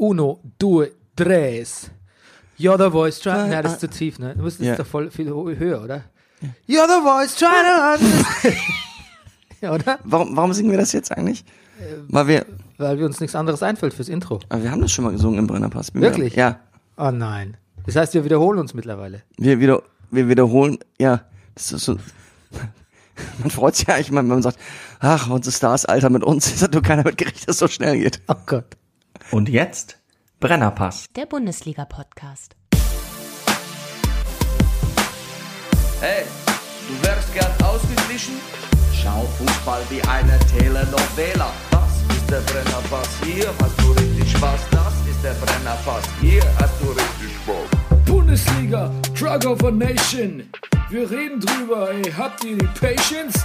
uno, due, tres. You're the voice trying. Na, das ist zu tief, ne? Du musst ist doch voll viel höher, oder? You're the voice trying to understand. ja, oder? Warum, warum singen wir das jetzt eigentlich? Weil wir, Weil wir uns nichts anderes einfällt fürs Intro. aber wir haben das schon mal gesungen im Brennerpass. Wirklich? Ja. Oh nein. Das heißt, wir wiederholen uns mittlerweile. Wir, wieder, wir wiederholen, ja, das ist so, man freut sich ja eigentlich mal, wenn man sagt, ach, unsere Stars, Alter, mit uns, es hat nur keiner mitgekriegt, dass es so schnell geht. Oh Gott. Und jetzt Brennerpass. Der Bundesliga-Podcast. Hey, du wärst gern ausgeglichen? Schau Fußball wie eine Telenovela. Das ist der Brennerpass, hier hast du richtig Spaß. Das ist der Brennerpass, hier hast du richtig Spaß. Bundesliga, Drug of a Nation. Wir reden drüber, ey, habt ihr die Patience?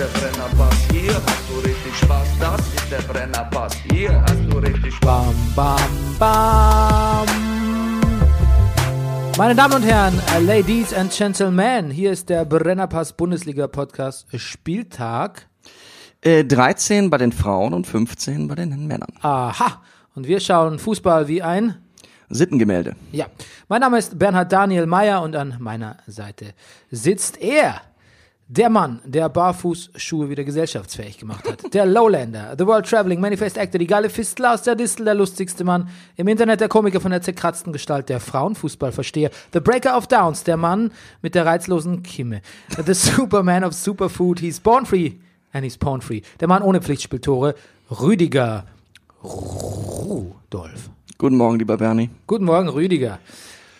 der Brennerpass, hier hast du richtig Spaß. Das ist der Brennerpass, hier hast du richtig Spaß. Bam, bam, bam. Meine Damen und Herren, äh, Ladies and Gentlemen, hier ist der Brennerpass Bundesliga Podcast Spieltag. Äh, 13 bei den Frauen und 15 bei den Männern. Aha. Und wir schauen Fußball wie ein. Sittengemälde. Ja. Mein Name ist Bernhard Daniel Meyer und an meiner Seite sitzt er. Der Mann, der Barfußschuhe wieder gesellschaftsfähig gemacht hat. Der Lowlander, The World Traveling Manifest Actor, die geile Fistler aus der Distel, der lustigste Mann. Im Internet der Komiker von der zerkratzten Gestalt, der Frauenfußballversteher. The Breaker of Downs, der Mann mit der reizlosen Kimme. The Superman of Superfood, he's born free and he's porn free. Der Mann ohne Pflichtspieltore, Rüdiger Rudolf. Guten Morgen, lieber Bernie. Guten Morgen, Rüdiger.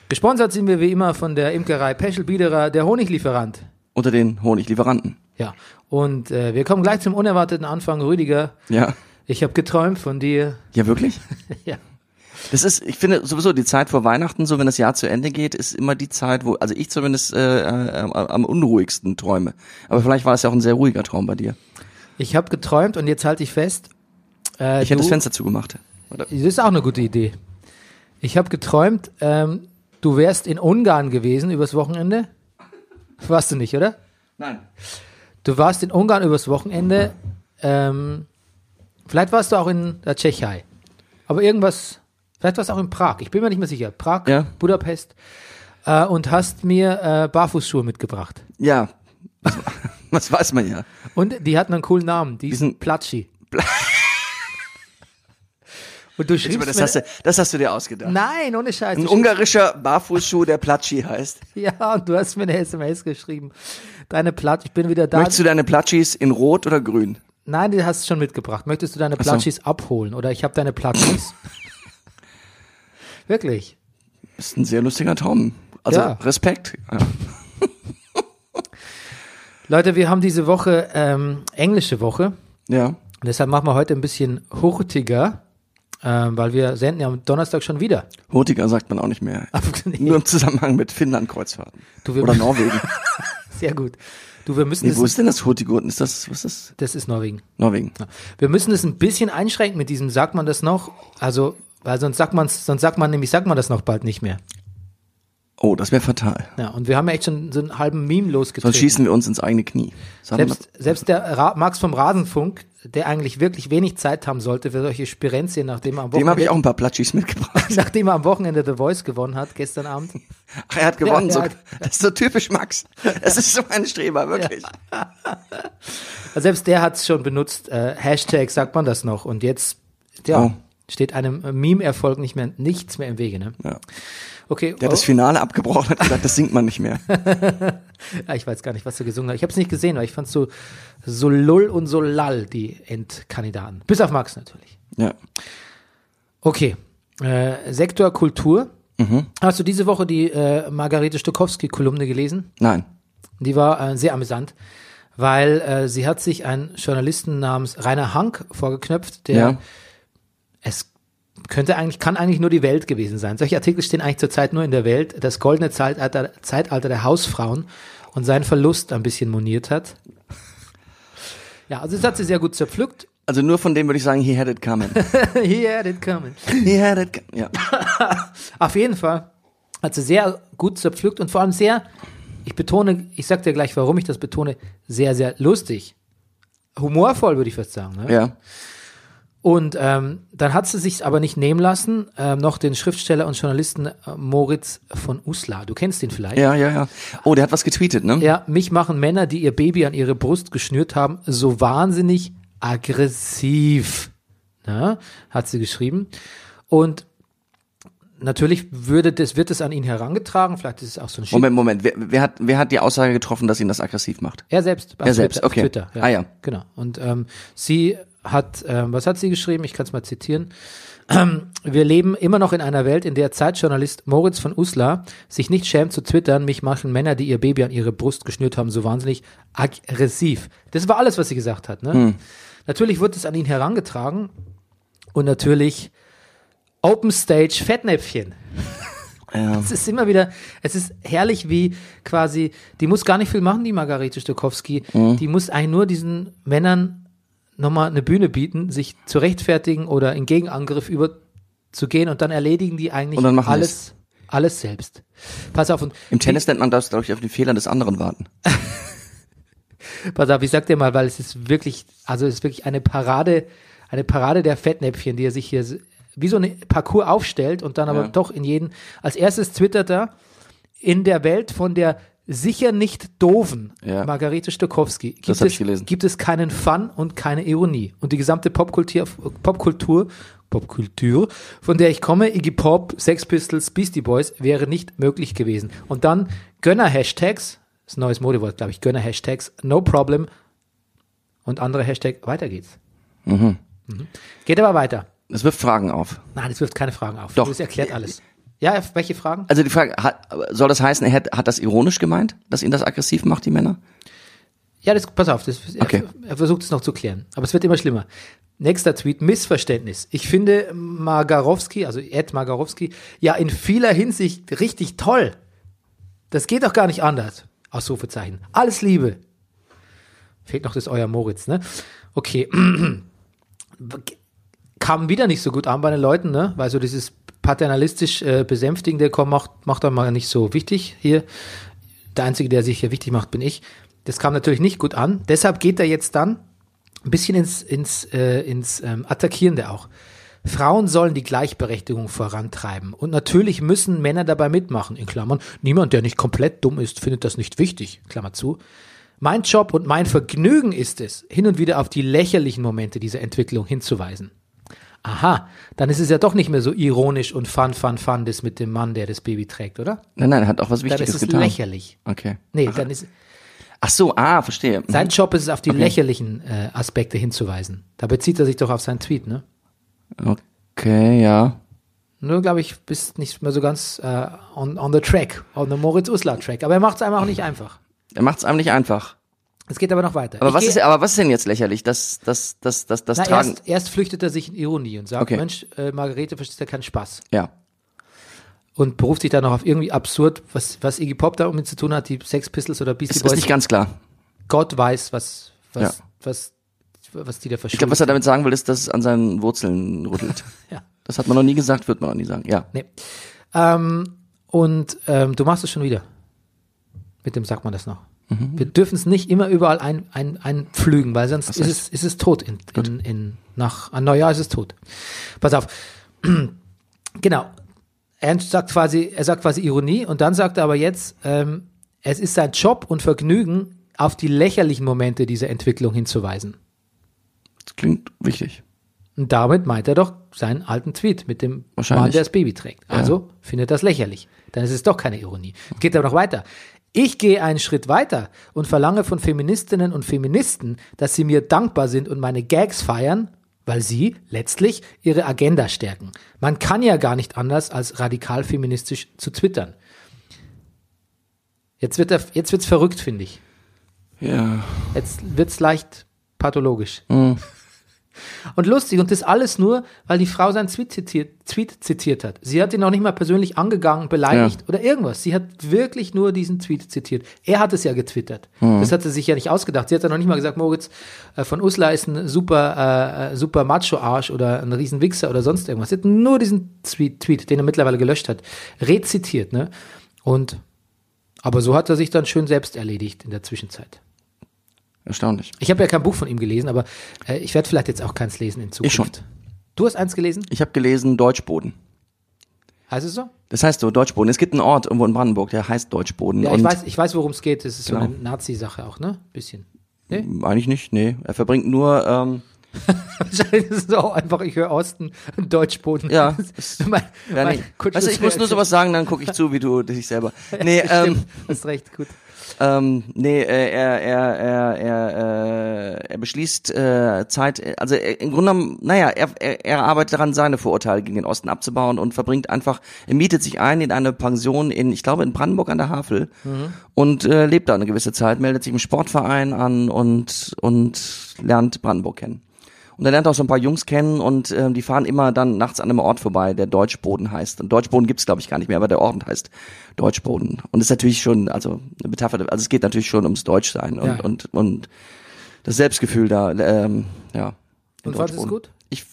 Gesponsert sind wir wie immer von der Imkerei Peschel Biederer, der Honiglieferant. Unter den Honiglieferanten. Ja, und äh, wir kommen gleich zum unerwarteten Anfang. Rüdiger, Ja. ich habe geträumt von dir. Ja, wirklich? Ja. Das ist, ich finde sowieso die Zeit vor Weihnachten, so wenn das Jahr zu Ende geht, ist immer die Zeit, wo, also ich zumindest äh, äh, am, unruhigsten träume. Aber vielleicht war es ja auch ein sehr ruhiger Traum bei dir. Ich habe geträumt und jetzt halte ich fest. Äh, Ich hätte du, das Fenster zugemacht. Oder? Das ist auch eine gute Idee. Ich habe geträumt, ähm, du wärst in Ungarn gewesen übers Wochenende. Warst du nicht, oder? Nein. Du warst in Ungarn übers Wochenende. Ähm, vielleicht warst du auch in der Tschechei. Aber irgendwas, vielleicht warst du auch in Prag. Ich bin mir nicht mehr sicher. Prag, Ja. Budapest. Äh, und hast mir äh, Barfußschuhe mitgebracht. Ja. Was weiß man ja. Und die hatten einen coolen Namen. Die Diesen- sind Platschi. Und du schriebst Das mir, hast, du, das hast du dir ausgedacht. Nein, ohne Scheiß. Ein ungarischer Barfußschuh, der Platschi heißt. Ja, und du hast mir eine SMS geschrieben. Deine Platsch, ich bin wieder da. Möchtest du deine Platschis in Rot oder Grün? Nein, die hast du schon mitgebracht. Möchtest du deine so. Platschis abholen? Oder ich habe deine Platschis. Wirklich. Ist ein sehr lustiger Traum. Also Ja. Respekt. Ja. Leute, wir haben diese Woche ähm, englische Woche. ja. Und deshalb machen wir heute ein bisschen hurtiger, ähm, weil wir senden ja am Donnerstag schon wieder. Hurtiger sagt man auch nicht mehr. Nur im Zusammenhang mit Finnland-Kreuzfahrten. Oder Norwegen. Sehr gut. Du, wir müssen Nee, wo ist denn das Hurtigruten? Ist das, was ist das? das ist Norwegen. Norwegen. Wir müssen es ein bisschen einschränken mit diesem, sagt man das noch? Also, weil sonst sagt man sonst sagt man nämlich, sagt man das noch bald nicht mehr. Oh, das wäre fatal. Ja, und wir haben ja echt schon so einen halben Meme losgetreten. Sonst schießen wir uns ins eigene Knie. Selbst, selbst der Ra Max vom Rasenfunk, der eigentlich wirklich wenig Zeit haben sollte für solche Spirenzien, nachdem er am Dem habe ich auch Wochenende, ein paar Platschis mitgebracht. nachdem er am Wochenende The Voice gewonnen hat, gestern Abend. Ach, er hat gewonnen. Ja, so, ja. das ist so typisch Max. Das ist so ein Streber, wirklich. Also selbst der hat es schon benutzt, äh, Hashtag sagt man das noch. Und jetzt, ja, Oh. steht einem Meme-Erfolg nicht mehr, nichts mehr im Wege, ne? Ja. Okay. Der hat das Finale abgebrochen und hat gesagt, das singt man nicht mehr. Ja, ich weiß gar nicht, was du gesungen hast. Ich habe es nicht gesehen, weil ich fand so, so lull und so lall, die Endkandidaten. Bis auf Max natürlich. Ja. Okay. Äh, Sektor Kultur. Hast du diese Woche die äh, Margarete Stokowski-Kolumne gelesen? Nein. Die war äh, sehr amüsant, weil äh, sie hat sich einen Journalisten namens Rainer Hank vorgeknöpft, der Ja. Könnte eigentlich, kann eigentlich nur die Welt gewesen sein. Solche Artikel stehen eigentlich zurzeit nur in der Welt. Das goldene Zeitalter, Zeitalter der Hausfrauen und seinen Verlust ein bisschen moniert hat. Ja, also das hat sie sehr gut zerpflückt. Also nur von dem würde ich sagen, he had it coming. He had it coming. he had it, co- ja. Auf jeden Fall hat sie sehr gut zerpflückt und vor allem sehr, ich betone, ich sag dir gleich, warum ich das betone, sehr, sehr lustig. Humorvoll, würde ich fast sagen. Ne? Ja. Und ähm, dann hat sie sich aber nicht nehmen lassen, ähm, noch den Schriftsteller und Journalisten äh, Moritz von Uslar. Du kennst ihn vielleicht. Ja, ja, ja. Oh, der hat was getweetet, ne? Ja, mich machen Männer, die ihr Baby an ihre Brust geschnürt haben, so wahnsinnig aggressiv. Na, hat sie geschrieben. Und natürlich würde das, wird es an ihn herangetragen. Vielleicht ist es auch so ein Schick. Moment, Moment. Wer, wer, hat, wer hat die Aussage getroffen, dass ihn das aggressiv macht? Er selbst. Er selbst, Twitter, auf okay. Twitter, Ah, ja. Genau. Und ähm, sie hat, ähm, was hat sie geschrieben? Ich kann es mal zitieren. Wir leben immer noch in einer Welt, in der Zeitjournalist Moritz von Uslar sich nicht schämt zu twittern, mich machen Männer, die ihr Baby an ihre Brust geschnürt haben, so wahnsinnig aggressiv. Das war alles, was sie gesagt hat. Ne? Hm. Natürlich wird es an ihn herangetragen und natürlich Open Stage Fettnäpfchen. Ja. Es ist immer wieder, es ist herrlich, wie quasi, die muss gar nicht viel machen, die Margarete Stokowski. Mhm. Die muss eigentlich nur diesen Männern nochmal eine Bühne bieten, sich zu rechtfertigen oder in Gegenangriff überzugehen und dann erledigen die eigentlich alles, alles selbst. Pass auf und Im Tennis nennt man das, glaube ich, auf den Fehler des anderen warten. pass auf, ich sag dir mal, weil es ist wirklich, also es ist wirklich eine Parade, eine Parade der Fettnäpfchen, die er sich hier wie so eine Parcours aufstellt und dann aber Ja. doch in jeden, als erstes twittert er, in der Welt von der sicher nicht doofen Ja. Margarete Stokowski gibt, Das es, ich gelesen. gibt es keinen Fun und keine Ironie. Und die gesamte Popkultur, Popkultur, Popkultur, von der ich komme, Iggy Pop, Sex Pistols, Beastie Boys, wäre nicht möglich gewesen. Und dann Gönner-Hashtags, das ist ein neues Modewort, glaube ich, Gönner-Hashtags, no problem und andere Hashtag, weiter geht's. Mhm. Geht aber weiter. Das wirft Fragen auf. Nein, das wirft keine Fragen auf. Doch. Das erklärt alles. Ja, welche Fragen? Also die Frage, hat, soll das heißen, er hat, hat das ironisch gemeint, dass ihn das aggressiv macht, die Männer? Ja, das, pass auf, das, Okay. er, er versucht es noch zu klären. Aber es wird immer schlimmer. Nächster Tweet, Missverständnis. Ich finde Margarowski, also Ed Margarowski, ja in vieler Hinsicht richtig toll. Das geht doch gar nicht anders. Ausrufezeichen. Alles Liebe. Fehlt noch das Euer Moritz, ne? Okay. Kam wieder nicht so gut an bei den Leuten, ne? Weil so dieses paternalistisch äh, besänftigende, komm, macht, macht doch mal nicht so wichtig hier. Der Einzige, der sich hier wichtig macht, bin ich. Das kam natürlich nicht gut an. Deshalb geht er jetzt dann ein bisschen ins, ins, äh, ins ähm, Attackierende auch. Frauen sollen die Gleichberechtigung vorantreiben. Und natürlich müssen Männer dabei mitmachen, in Klammern. Niemand, der nicht komplett dumm ist, findet das nicht wichtig, Klammer zu. Mein Job und mein Vergnügen ist es, hin und wieder auf die lächerlichen Momente dieser Entwicklung hinzuweisen. Aha, dann ist es ja doch nicht mehr so ironisch und fun, fun, fun, das mit dem Mann, der das Baby trägt, oder? Nein, nein, er hat auch was Dann Wichtiges ist es getan. lächerlich. Okay. Nee, dann ist, Ach so, ah, verstehe. sein Job ist es, auf die lächerlichen äh, Aspekte hinzuweisen. Da bezieht er sich doch auf seinen Tweet, ne? Okay, ja. Nur, glaube ich, bist nicht mehr so ganz äh, on, on the track, on the Moritz Uslar track. Aber er macht es einem auch nicht einfach. Er macht es einem nicht einfach. Es geht aber noch weiter. Aber Ich was ist, aber was ist denn jetzt lächerlich? Das, das, das, das, das na, Tragen. erst, erst flüchtet er sich in Ironie und sagt, Okay. Mensch, äh, Margarete versteht ja keinen Spaß. Ja. Und beruft sich dann noch auf irgendwie absurd, was, was Iggy Pop da mit zu tun hat, die Sex Pistols oder Beastie Ist, Boys. ist nicht ganz klar. Gott weiß, was, was, Ja. was, was die da Ich verschuldet. glaube, was er damit sagen will, ist, dass es an seinen Wurzeln rüttelt. Ja. Das hat man noch nie gesagt, wird man auch nie sagen. Ja. Nee. Ähm, und ähm, du machst es schon wieder. Mit dem sagt man das noch. Mhm. Wir dürfen es nicht immer überall ein, ein, einpflügen, weil sonst ist es, ist es tot. In, in, in, nach an Neujahr ist es tot. Pass auf. genau. Er sagt quasi, er sagt quasi Ironie und dann sagt er aber jetzt, ähm, es ist sein Job und Vergnügen, auf die lächerlichen Momente dieser Entwicklung hinzuweisen. Das klingt wichtig. Und damit meint er doch seinen alten Tweet mit dem. Mann, der das Baby trägt. Also findet das lächerlich. Dann ist es doch keine Ironie. Geht aber noch weiter. Ich gehe einen Schritt weiter und verlange von Feministinnen und Feministen, dass sie mir dankbar sind und meine Gags feiern, weil sie letztlich ihre Agenda stärken. Man kann ja gar nicht anders, als radikal feministisch zu twittern. Jetzt wird er, jetzt wird's verrückt, finde ich. Ja. Jetzt wird's leicht pathologisch. Und lustig, und das alles nur, weil die Frau seinen Tweet zitiert, Tweet zitiert hat. Sie hat ihn auch nicht mal persönlich angegangen, beleidigt Ja. oder irgendwas. Sie hat wirklich nur diesen Tweet zitiert. Er hat es ja getwittert. Das hat sie sich ja nicht ausgedacht. Sie hat ja noch nicht mal gesagt, Moritz äh, von Uslar ist ein super, äh, super Macho-Arsch oder ein Riesenwichser oder sonst irgendwas. Sie hat nur diesen Tweet, Tweet, den er mittlerweile gelöscht hat, rezitiert. Ne? Und aber so hat er sich dann schön selbst erledigt in der Zwischenzeit. Erstaunlich. Ich habe ja kein Buch von ihm gelesen, aber äh, ich werde vielleicht jetzt auch keins lesen in Zukunft. Ich schon. Du hast eins gelesen? Ich habe gelesen Deutschboden. Heißt es so? Das heißt so, Deutschboden. Es gibt einen Ort irgendwo in Brandenburg, der heißt Deutschboden. Ja, ich weiß, ich weiß, worum es geht. Das ist so Genau. eine Nazi-Sache auch, ne? Bisschen. Nee? Eigentlich nicht, nee. Er verbringt nur, ähm, Wahrscheinlich ist es auch einfach, ich höre Osten und Deutschboden. Ja, mein, ja, mein nee. kurzes weißt du, ich muss nur sowas sagen, dann gucke ich zu, wie du dich selber. Nee, Ja, ähm, stimmt. Hast recht, gut. Ähm, nee, äh, er, er, er, er, äh, er beschließt äh, Zeit, also er, im Grunde genommen, naja, er, er, er arbeitet daran, seine Vorurteile gegen den Osten abzubauen und verbringt einfach, er mietet sich ein in eine Pension in, ich glaube, in Brandenburg an der Havel und äh, lebt da eine gewisse Zeit, meldet sich im Sportverein an und, und lernt Brandenburg kennen. Und er lernt auch so ein paar Jungs kennen und ähm, die fahren immer dann nachts an einem Ort vorbei, der Deutschboden heißt. Und Deutschboden gibt's glaube ich gar nicht mehr, aber der Ort heißt Deutschboden. Und ist natürlich schon, also eine Metapher, also es geht natürlich schon ums Deutschsein und, Ja. und, und das Selbstgefühl da, ähm, ja. Und fandest du es gut? Ich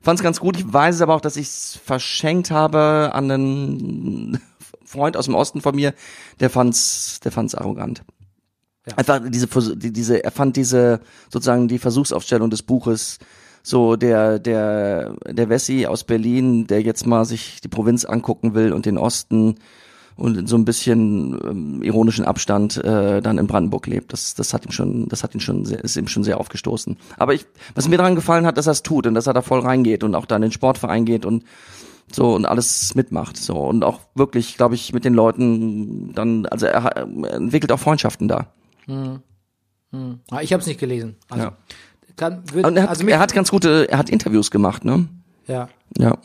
fand es ganz gut. Ich weiß aber auch, dass ich es verschenkt habe an einen Freund aus dem Osten von mir, der fand's, der fand's arrogant. Einfach diese, diese, er fand diese, sozusagen die Versuchsaufstellung des Buches, so der, der, der Wessi aus Berlin, der jetzt mal sich die Provinz angucken will und den Osten und in so ein bisschen ähm, ironischen Abstand äh, dann in Brandenburg lebt. Das, das hat ihm schon, das hat ihn schon, sehr, ist ihm schon sehr aufgestoßen. Aber ich, was mir daran gefallen hat, dass er es tut und dass er da voll reingeht und auch da in den Sportverein geht und so und alles mitmacht so und auch wirklich, glaube ich, mit den Leuten dann, also er entwickelt auch Freundschaften da. Ah, ich habe es nicht gelesen. Also, Ja. kann, wird, er hat, also er hat ganz gute, er hat Interviews gemacht, ne? ja. Ja.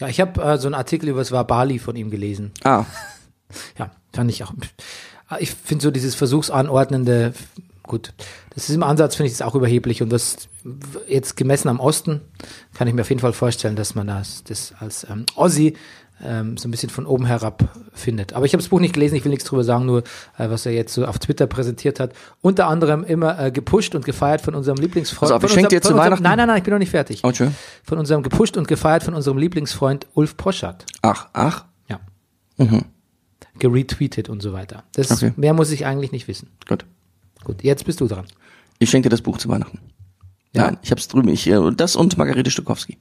ja, ich habe äh, so einen Artikel über das Wabali von ihm gelesen. Ah, Ja, fand ich auch. Ich finde so dieses Versuchsanordnende, gut, das ist im Ansatz, finde ich, das auch überheblich und das jetzt gemessen am Osten kann ich mir auf jeden Fall vorstellen, dass man das, das als ähm, Ossi ähm, so ein bisschen von oben herab findet. Aber ich habe das Buch nicht gelesen, ich will nichts drüber sagen, nur äh, was er jetzt so auf Twitter präsentiert hat. Unter anderem immer äh, gepusht und gefeiert von unserem Lieblingsfreund. Auf, ich von schenk dir zu unserem- Weihnachten- Nein, nein, nein, ich bin noch nicht fertig. oh, schön. Von unserem gepusht und gefeiert von unserem Lieblingsfreund Ulf Poschardt. Ach, ach, Ja. Geretweetet und so weiter. Das Okay. mehr muss ich eigentlich nicht wissen. gut. Gut, jetzt bist du dran. Ich schenke dir das Buch zu Weihnachten. Ja? Nein, ich hab's drüben, ich, äh, das und Margarete Stokowski.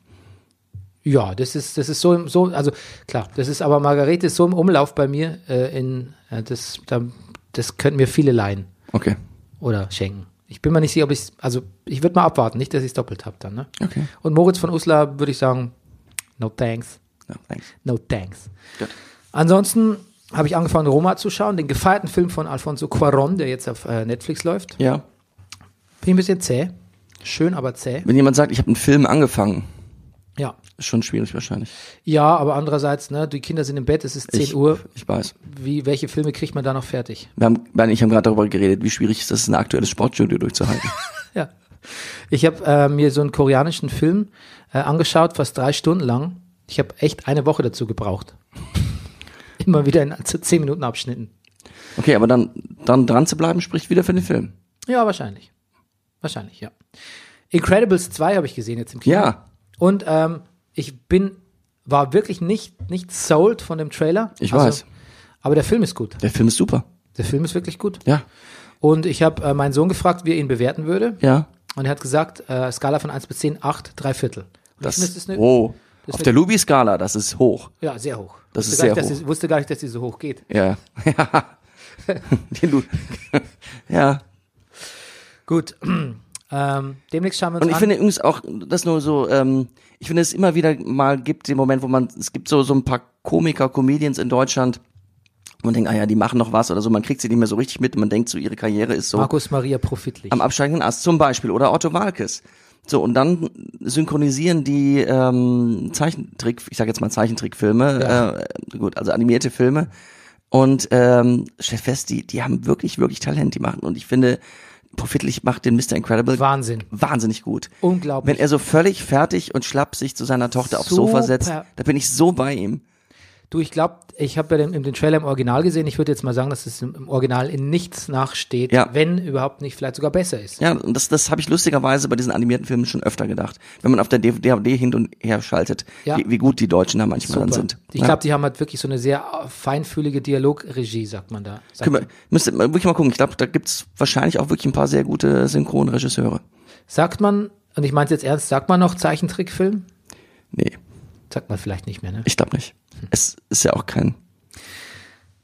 Ja, das ist, das ist so, so, also klar, das ist aber Margarete ist so im Umlauf bei mir äh, in, äh, das, da, das könnten mir viele leihen Okay. oder schenken. Ich bin mir nicht sicher, ob ich also ich würde mal abwarten, nicht, dass ich es doppelt habe dann, ne? Okay. Und Moritz von Uslar würde ich sagen, no thanks, Ja, thanks. no thanks. Gut. Ansonsten habe ich angefangen, Roma zu schauen, den gefeierten Film von Alfonso Cuarón, der jetzt auf äh, Netflix läuft. Ja. Bin ein bisschen zäh. Schön, aber zäh. Wenn jemand sagt, ich habe einen Film angefangen, Ja. ist schon schwierig wahrscheinlich. Ja, aber andererseits, ne, die Kinder sind im Bett, es ist 10 ich, Uhr. Ich weiß. Wie, welche Filme kriegt man da noch fertig? Wir haben, ich haben gerade darüber geredet, wie schwierig ist es, ein aktuelles Sportstudio durchzuhalten. Ja. Ich habe äh, mir so einen koreanischen Film äh, angeschaut, fast drei Stunden lang. Ich habe echt eine Woche dazu gebraucht. Immer wieder in 10 Minuten Abschnitten. Okay, aber dann, dann dran zu bleiben, spricht wieder für den Film. Ja, wahrscheinlich. Wahrscheinlich, ja. Incredibles 2 habe ich gesehen jetzt im Kino. Ja. Und ähm, ich bin, war wirklich nicht, nicht sold von dem Trailer. Ich weiß. Aber der Film ist gut. Der Film ist super. Der Film ist wirklich gut. Ja. Und ich habe äh, meinen Sohn gefragt, wie er ihn bewerten würde. Ja. Und er hat gesagt, äh, Skala von 1 bis 10, 8, drei Viertel. Und Das, ich finde, das ist eine, oh. das Auf der Lubi-Skala, das ist hoch. Ja, sehr hoch. Das Wusste ist gar nicht, sehr dass hoch. Sie, wusste gar nicht, dass die so hoch geht. Ja. Ja. Ja. Gut. Ähm, demnächst schauen wir uns Und ich an. finde übrigens auch, das nur so, ähm, ich finde es immer wieder mal gibt den Moment, wo man, es gibt so, so ein paar Komiker, Comedians in Deutschland, wo man denkt, ah ja, die machen noch was oder so, man kriegt sie nicht mehr so richtig mit und man denkt so, ihre Karriere ist so Markus Maria Profitlich. am absteigenden Ast zum Beispiel oder Otto Walkes. So, und dann synchronisieren die ähm, Zeichentrick, ich sage jetzt mal Zeichentrickfilme, Ja. äh, gut, also animierte Filme. Und ähm, stellt fest, die, die haben wirklich, wirklich Talent, die machen. Und ich finde, Profitlich macht den Mr. Incredible Wahnsinn. wahnsinnig gut. Unglaublich. Wenn er so völlig fertig und schlapp sich zu seiner Tochter aufs Sofa setzt, da bin ich so bei ihm. Du, ich glaube, ich habe ja den, den Trailer im Original gesehen. Ich würde jetzt mal sagen, dass es im, Original in nichts nachsteht, Ja. wenn überhaupt nicht vielleicht sogar besser ist. Ja, und das, das habe ich lustigerweise bei diesen animierten Filmen schon öfter gedacht. Wenn man auf der DVD hin und her schaltet, Ja. wie, wie gut die Deutschen da manchmal dann Super. sind. Ich ja. glaube, die haben halt wirklich so eine sehr feinfühlige Dialogregie, sagt man da. Sagt, wir, müsst ihr mal wirklich mal gucken. Ich glaube, da gibt's wahrscheinlich auch wirklich ein paar sehr gute Synchronregisseure. sagt man, und ich meine es jetzt ernst, sagt man noch Zeichentrickfilm? Nee, Sagt man vielleicht nicht mehr, ne? ich glaube nicht. Es ist ja auch kein.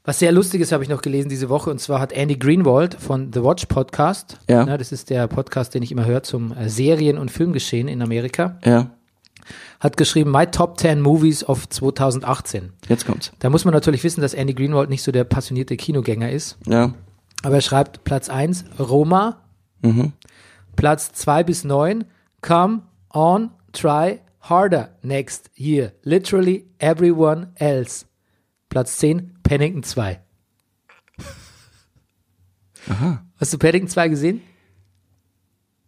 Was sehr lustiges habe ich noch gelesen diese Woche und zwar hat Andy Greenwald von The Watch Podcast, Ja. ne, das ist der Podcast, den ich immer höre zum äh, Serien- und Filmgeschehen in Amerika, Ja, hat geschrieben My Top 10 Movies of 2018. jetzt kommt's. Da muss man natürlich wissen, dass Andy Greenwald nicht so der passionierte Kinogänger ist, Ja. aber er schreibt Platz 1 Roma, Mhm. Platz 2 bis 9 Come on, try harder next year. Literally everyone else. Platz 10 Paddington 2. Hast du Paddington 2 gesehen?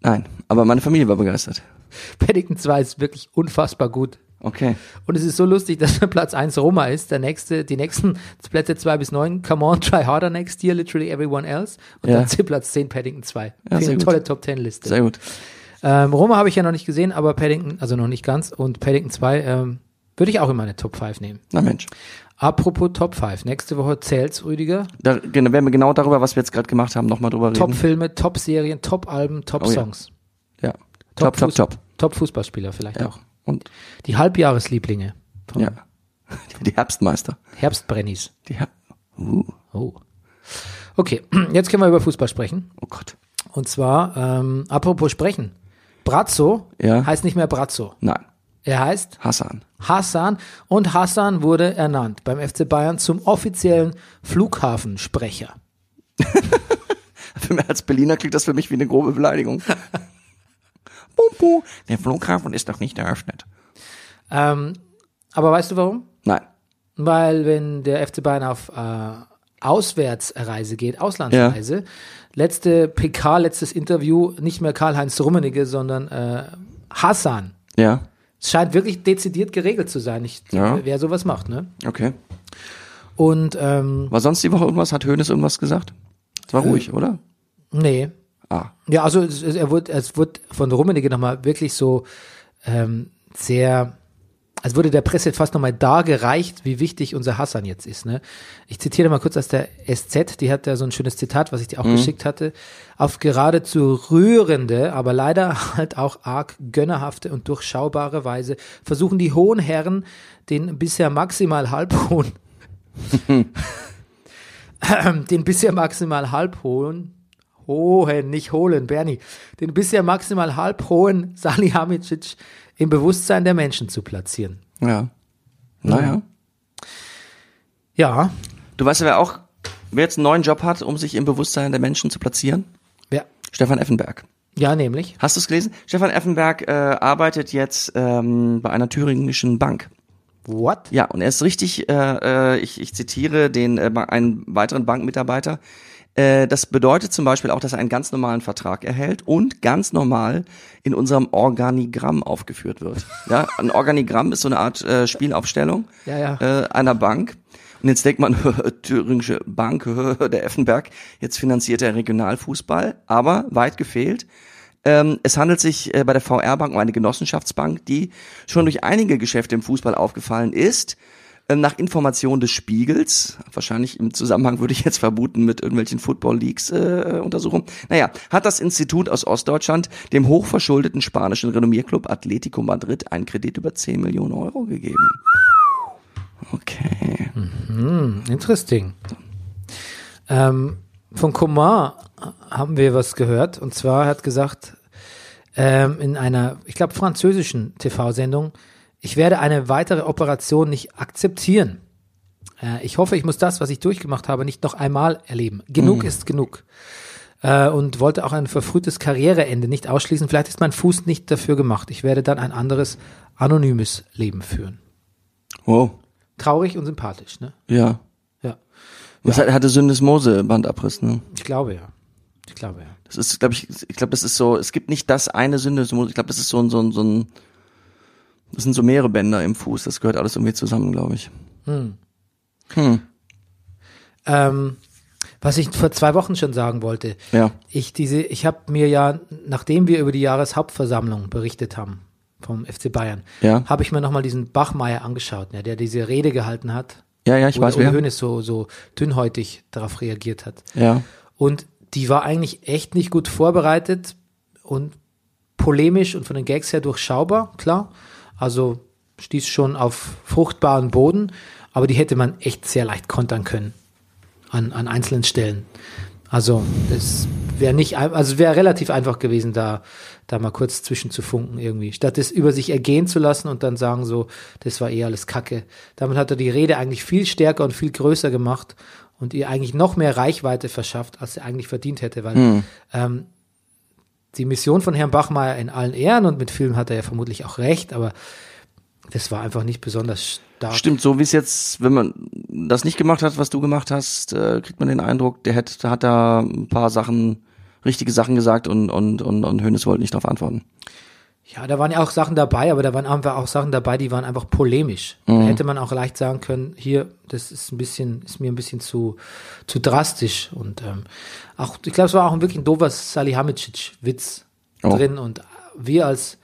Nein, aber meine Familie war begeistert. Paddington 2 ist wirklich unfassbar gut. Okay. Und es ist so lustig, dass Platz 1 Roma ist. Der nächste, die nächsten Plätze 2 bis 9, Come on, try harder next year, literally everyone else. Und Ja. dann Platz 10 Paddington 2. Ja, Finde eine tolle Top 10 Liste. Sehr gut. Ähm, Roma habe ich ja noch nicht gesehen, aber Paddington, also noch nicht ganz. Und Paddington 2 ähm, würde ich auch in meine Top 5 nehmen. Na Mensch. Apropos Top 5. Nächste Woche zählt's, Rüdiger. Da genau, werden wir genau darüber, was wir jetzt gerade gemacht haben, nochmal drüber reden. Top-Filme, Top-Serien, Top-Alben, Oh ja. Top-Songs. Ja. Top, top, Fuß- top. Top-Fußballspieler vielleicht Ja. auch. Und Die Halbjahreslieblinge von ja. Die Herbstmeister. Herbstbrennis. Die Her uh, Oh. Okay, jetzt können wir über Fußball sprechen. oh Gott. Und zwar, ähm, apropos sprechen. Brazzo Ja. heißt nicht mehr Brazzo. Nein. Er heißt Hassan. Hassan und Hassan wurde ernannt beim FC Bayern zum offiziellen Flughafensprecher. Für mich als Berliner klingt das für mich wie eine grobe Beleidigung. Pumpu, der Flughafen ist noch nicht eröffnet. Ähm, aber weißt du warum? Nein. Weil wenn der FC Bayern auf äh, Auswärtsreise geht, Auslandsreise, letzte PK, letztes Interview, nicht mehr Karl-Heinz Rummenigge, sondern äh, Hassan. Ja. Es scheint wirklich dezidiert geregelt zu sein, ich, Ja. wer sowas macht, ne? Okay. Und ähm, War sonst die Woche irgendwas? Hat Hönes irgendwas gesagt? Es war ruhig, oder? nee. Ah. Ja, also es, es, er wurde, es wurde von Rummenigge nochmal wirklich so ähm, sehr, als wurde der Presse fast nochmal dargereicht, wie wichtig unser Hassan jetzt ist. Ne? Ich zitiere mal kurz aus der SZ, die hat ja so ein schönes Zitat, was ich dir auch geschickt hatte. Auf geradezu rührende, aber leider halt auch arg gönnerhafte und durchschaubare Weise versuchen die hohen Herren den bisher maximal halbhohen den bisher maximal halbhohen hohen, nicht holen, Bernie, den bisher maximal halbhohen Salihamidzic im Bewusstsein der Menschen zu platzieren. Ja. Naja. Ja, Du weißt ja, wer auch, wer jetzt einen neuen Job hat, um sich im Bewusstsein der Menschen zu platzieren? wer, Stefan Effenberg. ja, nämlich. Hast du es gelesen? Stefan Effenberg äh, arbeitet jetzt ähm, bei einer thüringischen Bank. What? Ja, und er ist richtig, äh, äh, ich, ich zitiere den äh, einen weiteren Bankmitarbeiter. Äh, das bedeutet zum Beispiel auch, dass er einen ganz normalen Vertrag erhält und ganz normal in unserem Organigramm aufgeführt wird. Ja, ein Organigramm ist so eine Art äh, Spielaufstellung Ja, ja. Äh, einer Bank. Und jetzt denkt man, Thüringische Bank, der Effenberg, jetzt finanziert er Regionalfußball, aber weit gefehlt. Ähm, es handelt sich äh, bei der VR-Bank um eine Genossenschaftsbank, die schon durch einige Geschäfte im Fußball aufgefallen ist. Ähm, nach Information des Spiegels, wahrscheinlich im Zusammenhang würde ich jetzt vermuten mit irgendwelchen Football Leagues äh, Untersuchungen. Naja, hat das Institut aus Ostdeutschland dem hochverschuldeten spanischen Renommierclub Atletico Madrid einen Kredit über 10 Millionen Euro gegeben. Okay. Interesting. Ähm, von Coman haben wir was gehört und zwar er hat gesagt, ähm, in einer, ich glaube, französischen TV-Sendung, ich werde eine weitere Operation nicht akzeptieren. Äh, ich hoffe, ich muss das, was ich durchgemacht habe, nicht noch einmal erleben. Genug ist genug. Äh, und wollte auch ein verfrühtes Karriereende nicht ausschließen. Vielleicht ist mein Fuß nicht dafür gemacht. Ich werde dann ein anderes, anonymes Leben führen. Wow. Traurig und sympathisch, ne? Ja. Ja. Was hat, hatte Syndesmose Bandabriss, ne? Ich glaube ja. Ich glaube ja. Das ist, glaube ich, ich glaube, das ist so, es gibt nicht das eine Syndesmose, ich glaube, das ist so ein, so ein, so ein, das sind so mehrere Bänder im Fuß, das gehört alles irgendwie zusammen, glaube ich. Hm. Ähm, was ich vor zwei Wochen schon sagen wollte. Ja. Ich diese, ich habe mir ja, nachdem wir über die Jahreshauptversammlung berichtet haben vom FC Bayern, Ja. habe ich mir nochmal diesen Bachmeier angeschaut, ne, der diese Rede gehalten hat. Ja, ja, ich wo weiß wer. So, so dünnhäutig darauf reagiert hat. Ja. Und die war eigentlich echt nicht gut vorbereitet und polemisch und von den Gags her durchschaubar, klar. Also stieß schon auf fruchtbaren Boden, aber die hätte man echt sehr leicht kontern können an, an einzelnen Stellen. Also das wäre nicht, also wäre relativ einfach gewesen, da, da mal kurz zwischen zu funken irgendwie. Statt es über sich ergehen zu lassen und dann sagen so, das war eh alles Kacke. Damit hat er die Rede eigentlich viel stärker und viel größer gemacht und ihr eigentlich noch mehr Reichweite verschafft, als sie eigentlich verdient hätte, weil ähm, die Mission von Herrn Bachmeier in allen Ehren und mit Filmen hat er ja vermutlich auch recht, aber das war einfach nicht besonders stark. Stimmt, so wie es jetzt, wenn man das nicht gemacht hat, was du gemacht hast, äh, kriegt man den Eindruck, der hätte, hat da ein paar Sachen, richtige Sachen gesagt und, und, und, und Hönes wollte nicht darauf antworten. Ja, da waren ja auch Sachen dabei, aber da waren einfach auch Sachen dabei, die waren einfach polemisch. Da hätte man auch leicht sagen können, hier, das ist ein bisschen, ist mir ein bisschen zu, zu drastisch. Und ähm, auch, ich glaube, es war auch ein wirklich ein doofer Salihamidzic-Witz Oh. drin. Und wir als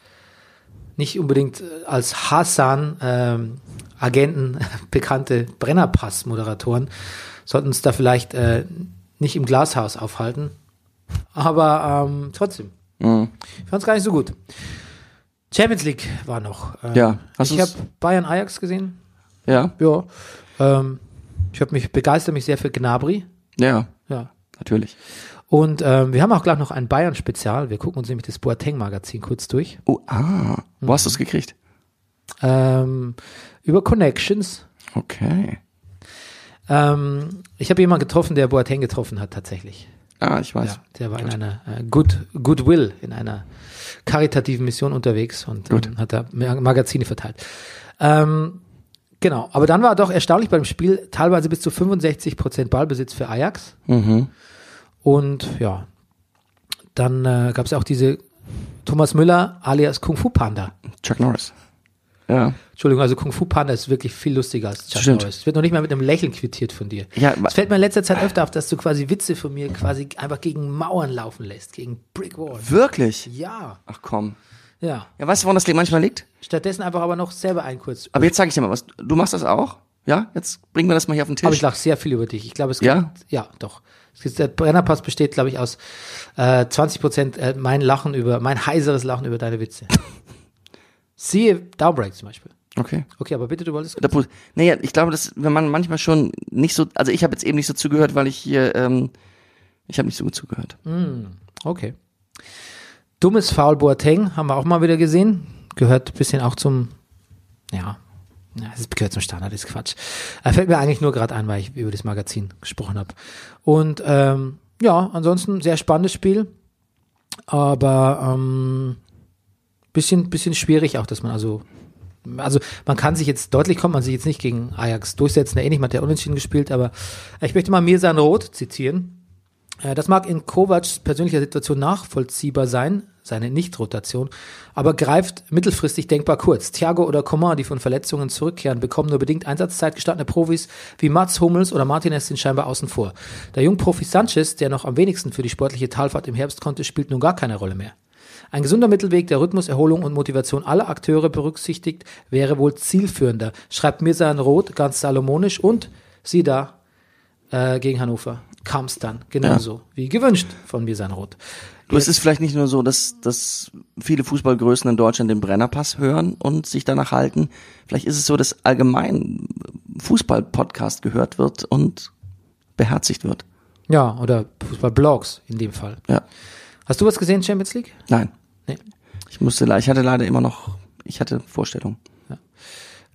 nicht unbedingt äh, als Hassan ähm, bekannte Brennerpass-Moderatoren sollten uns da vielleicht äh, nicht im Glashaus aufhalten. Aber ähm, trotzdem. Ich fand es gar nicht so gut. Champions League war noch. Ähm, Ja, hast ich habe Bayern Ajax gesehen. Ja, Ja. Ähm, ich habe mich begeistert mich sehr für Gnabry. ja, Ja. natürlich. Und ähm, wir haben auch gleich noch ein Bayern-Spezial. Wir gucken uns nämlich das Boateng-Magazin kurz durch. Oh, ah, wo hast du es gekriegt? Ähm, über Connections. Okay. Ähm, ich habe jemanden getroffen, der Boateng getroffen hat tatsächlich. Ah, ich weiß. Ja, der war in einer äh, Good, Goodwill, in einer karitativen Mission unterwegs und Gut. hat da Ma- Magazine verteilt. Ähm, genau, aber dann war doch erstaunlich beim Spiel teilweise bis zu 65 Prozent Ballbesitz für Ajax. Mhm. Und ja, dann äh, gab es auch diese Thomas Müller alias Kung Fu Panda. Chuck Norris. Ja. Entschuldigung, also Kung Fu Panda ist wirklich viel lustiger als Chuck Stimmt. Norris. Es wird noch nicht mal mit einem Lächeln quittiert von dir. Ja, Es fällt mir in letzter Zeit öfter auf, dass du quasi Witze von mir quasi einfach gegen Mauern laufen lässt, gegen Brick Walls. Wirklich? Ja, Ach komm. ja. Ja, weißt du, woran das manchmal liegt? Stattdessen einfach aber noch selber ein kurz. Aber jetzt sage ich dir mal was. Du machst das auch? Ja? Jetzt bringen wir das mal hier auf den Tisch. Aber ich lache sehr viel über dich. Ich glaube, es gibt, Ja? ja, doch. Der Brennerpass besteht, glaube ich, aus äh, 20 Prozent äh, mein Lachen über, mein heiseres Lachen über deine Witze. Siehe Downbreak zum Beispiel. Okay. Okay, aber bitte, du wolltest. Pu- Naja, ich glaube, dass wenn man manchmal schon nicht so, also ich habe jetzt eben nicht so zugehört, weil ich hier, ähm, ich habe nicht so gut zugehört. Okay. Dummes Foul Boateng haben wir auch mal wieder gesehen. Gehört ein bisschen auch zum, ja, ja, es gehört zum Standard, ist Quatsch. Er fällt mir eigentlich nur gerade ein, weil ich über das Magazin gesprochen habe. Und ähm, ja, ansonsten sehr spannendes Spiel, aber ähm, bisschen, bisschen schwierig auch, dass man also also man kann sich jetzt, deutlich kommt man sich jetzt nicht gegen Ajax durchsetzen, der eh nicht, man hat ja unentschieden gespielt, aber ich möchte mal Mirsan Roth zitieren. Äh, Das mag in Kovacs persönlicher Situation nachvollziehbar sein, seine Nicht-Rotation, aber greift mittelfristig denkbar kurz. Thiago oder Coman, die von Verletzungen zurückkehren, bekommen nur bedingt Einsatzzeit. Gestandene Profis wie Mats Hummels oder Martinez sind scheinbar außen vor. Der Jungprofi Sanchez, der noch am wenigsten für die sportliche Talfahrt im Herbst konnte, spielt nun gar keine Rolle mehr. Ein gesunder Mittelweg, der Rhythmus, Erholung und Motivation aller Akteure berücksichtigt, wäre wohl zielführender, schreibt Mirsan Roth ganz salomonisch und sieh da, äh, gegen Hannover kam es dann genauso wie gewünscht von Mirsan Roth. Du, es ist vielleicht nicht nur so, dass, dass viele Fußballgrößen in Deutschland den Brennerpass hören und sich danach halten. Vielleicht ist es so, dass allgemein Fußball-Podcast gehört wird und beherzigt wird. Ja, oder Fußballblogs in dem Fall. Ja. Hast du was gesehen, Champions League? Nein. Nee. Ich musste, ich hatte leider immer noch, ich hatte Vorstellungen.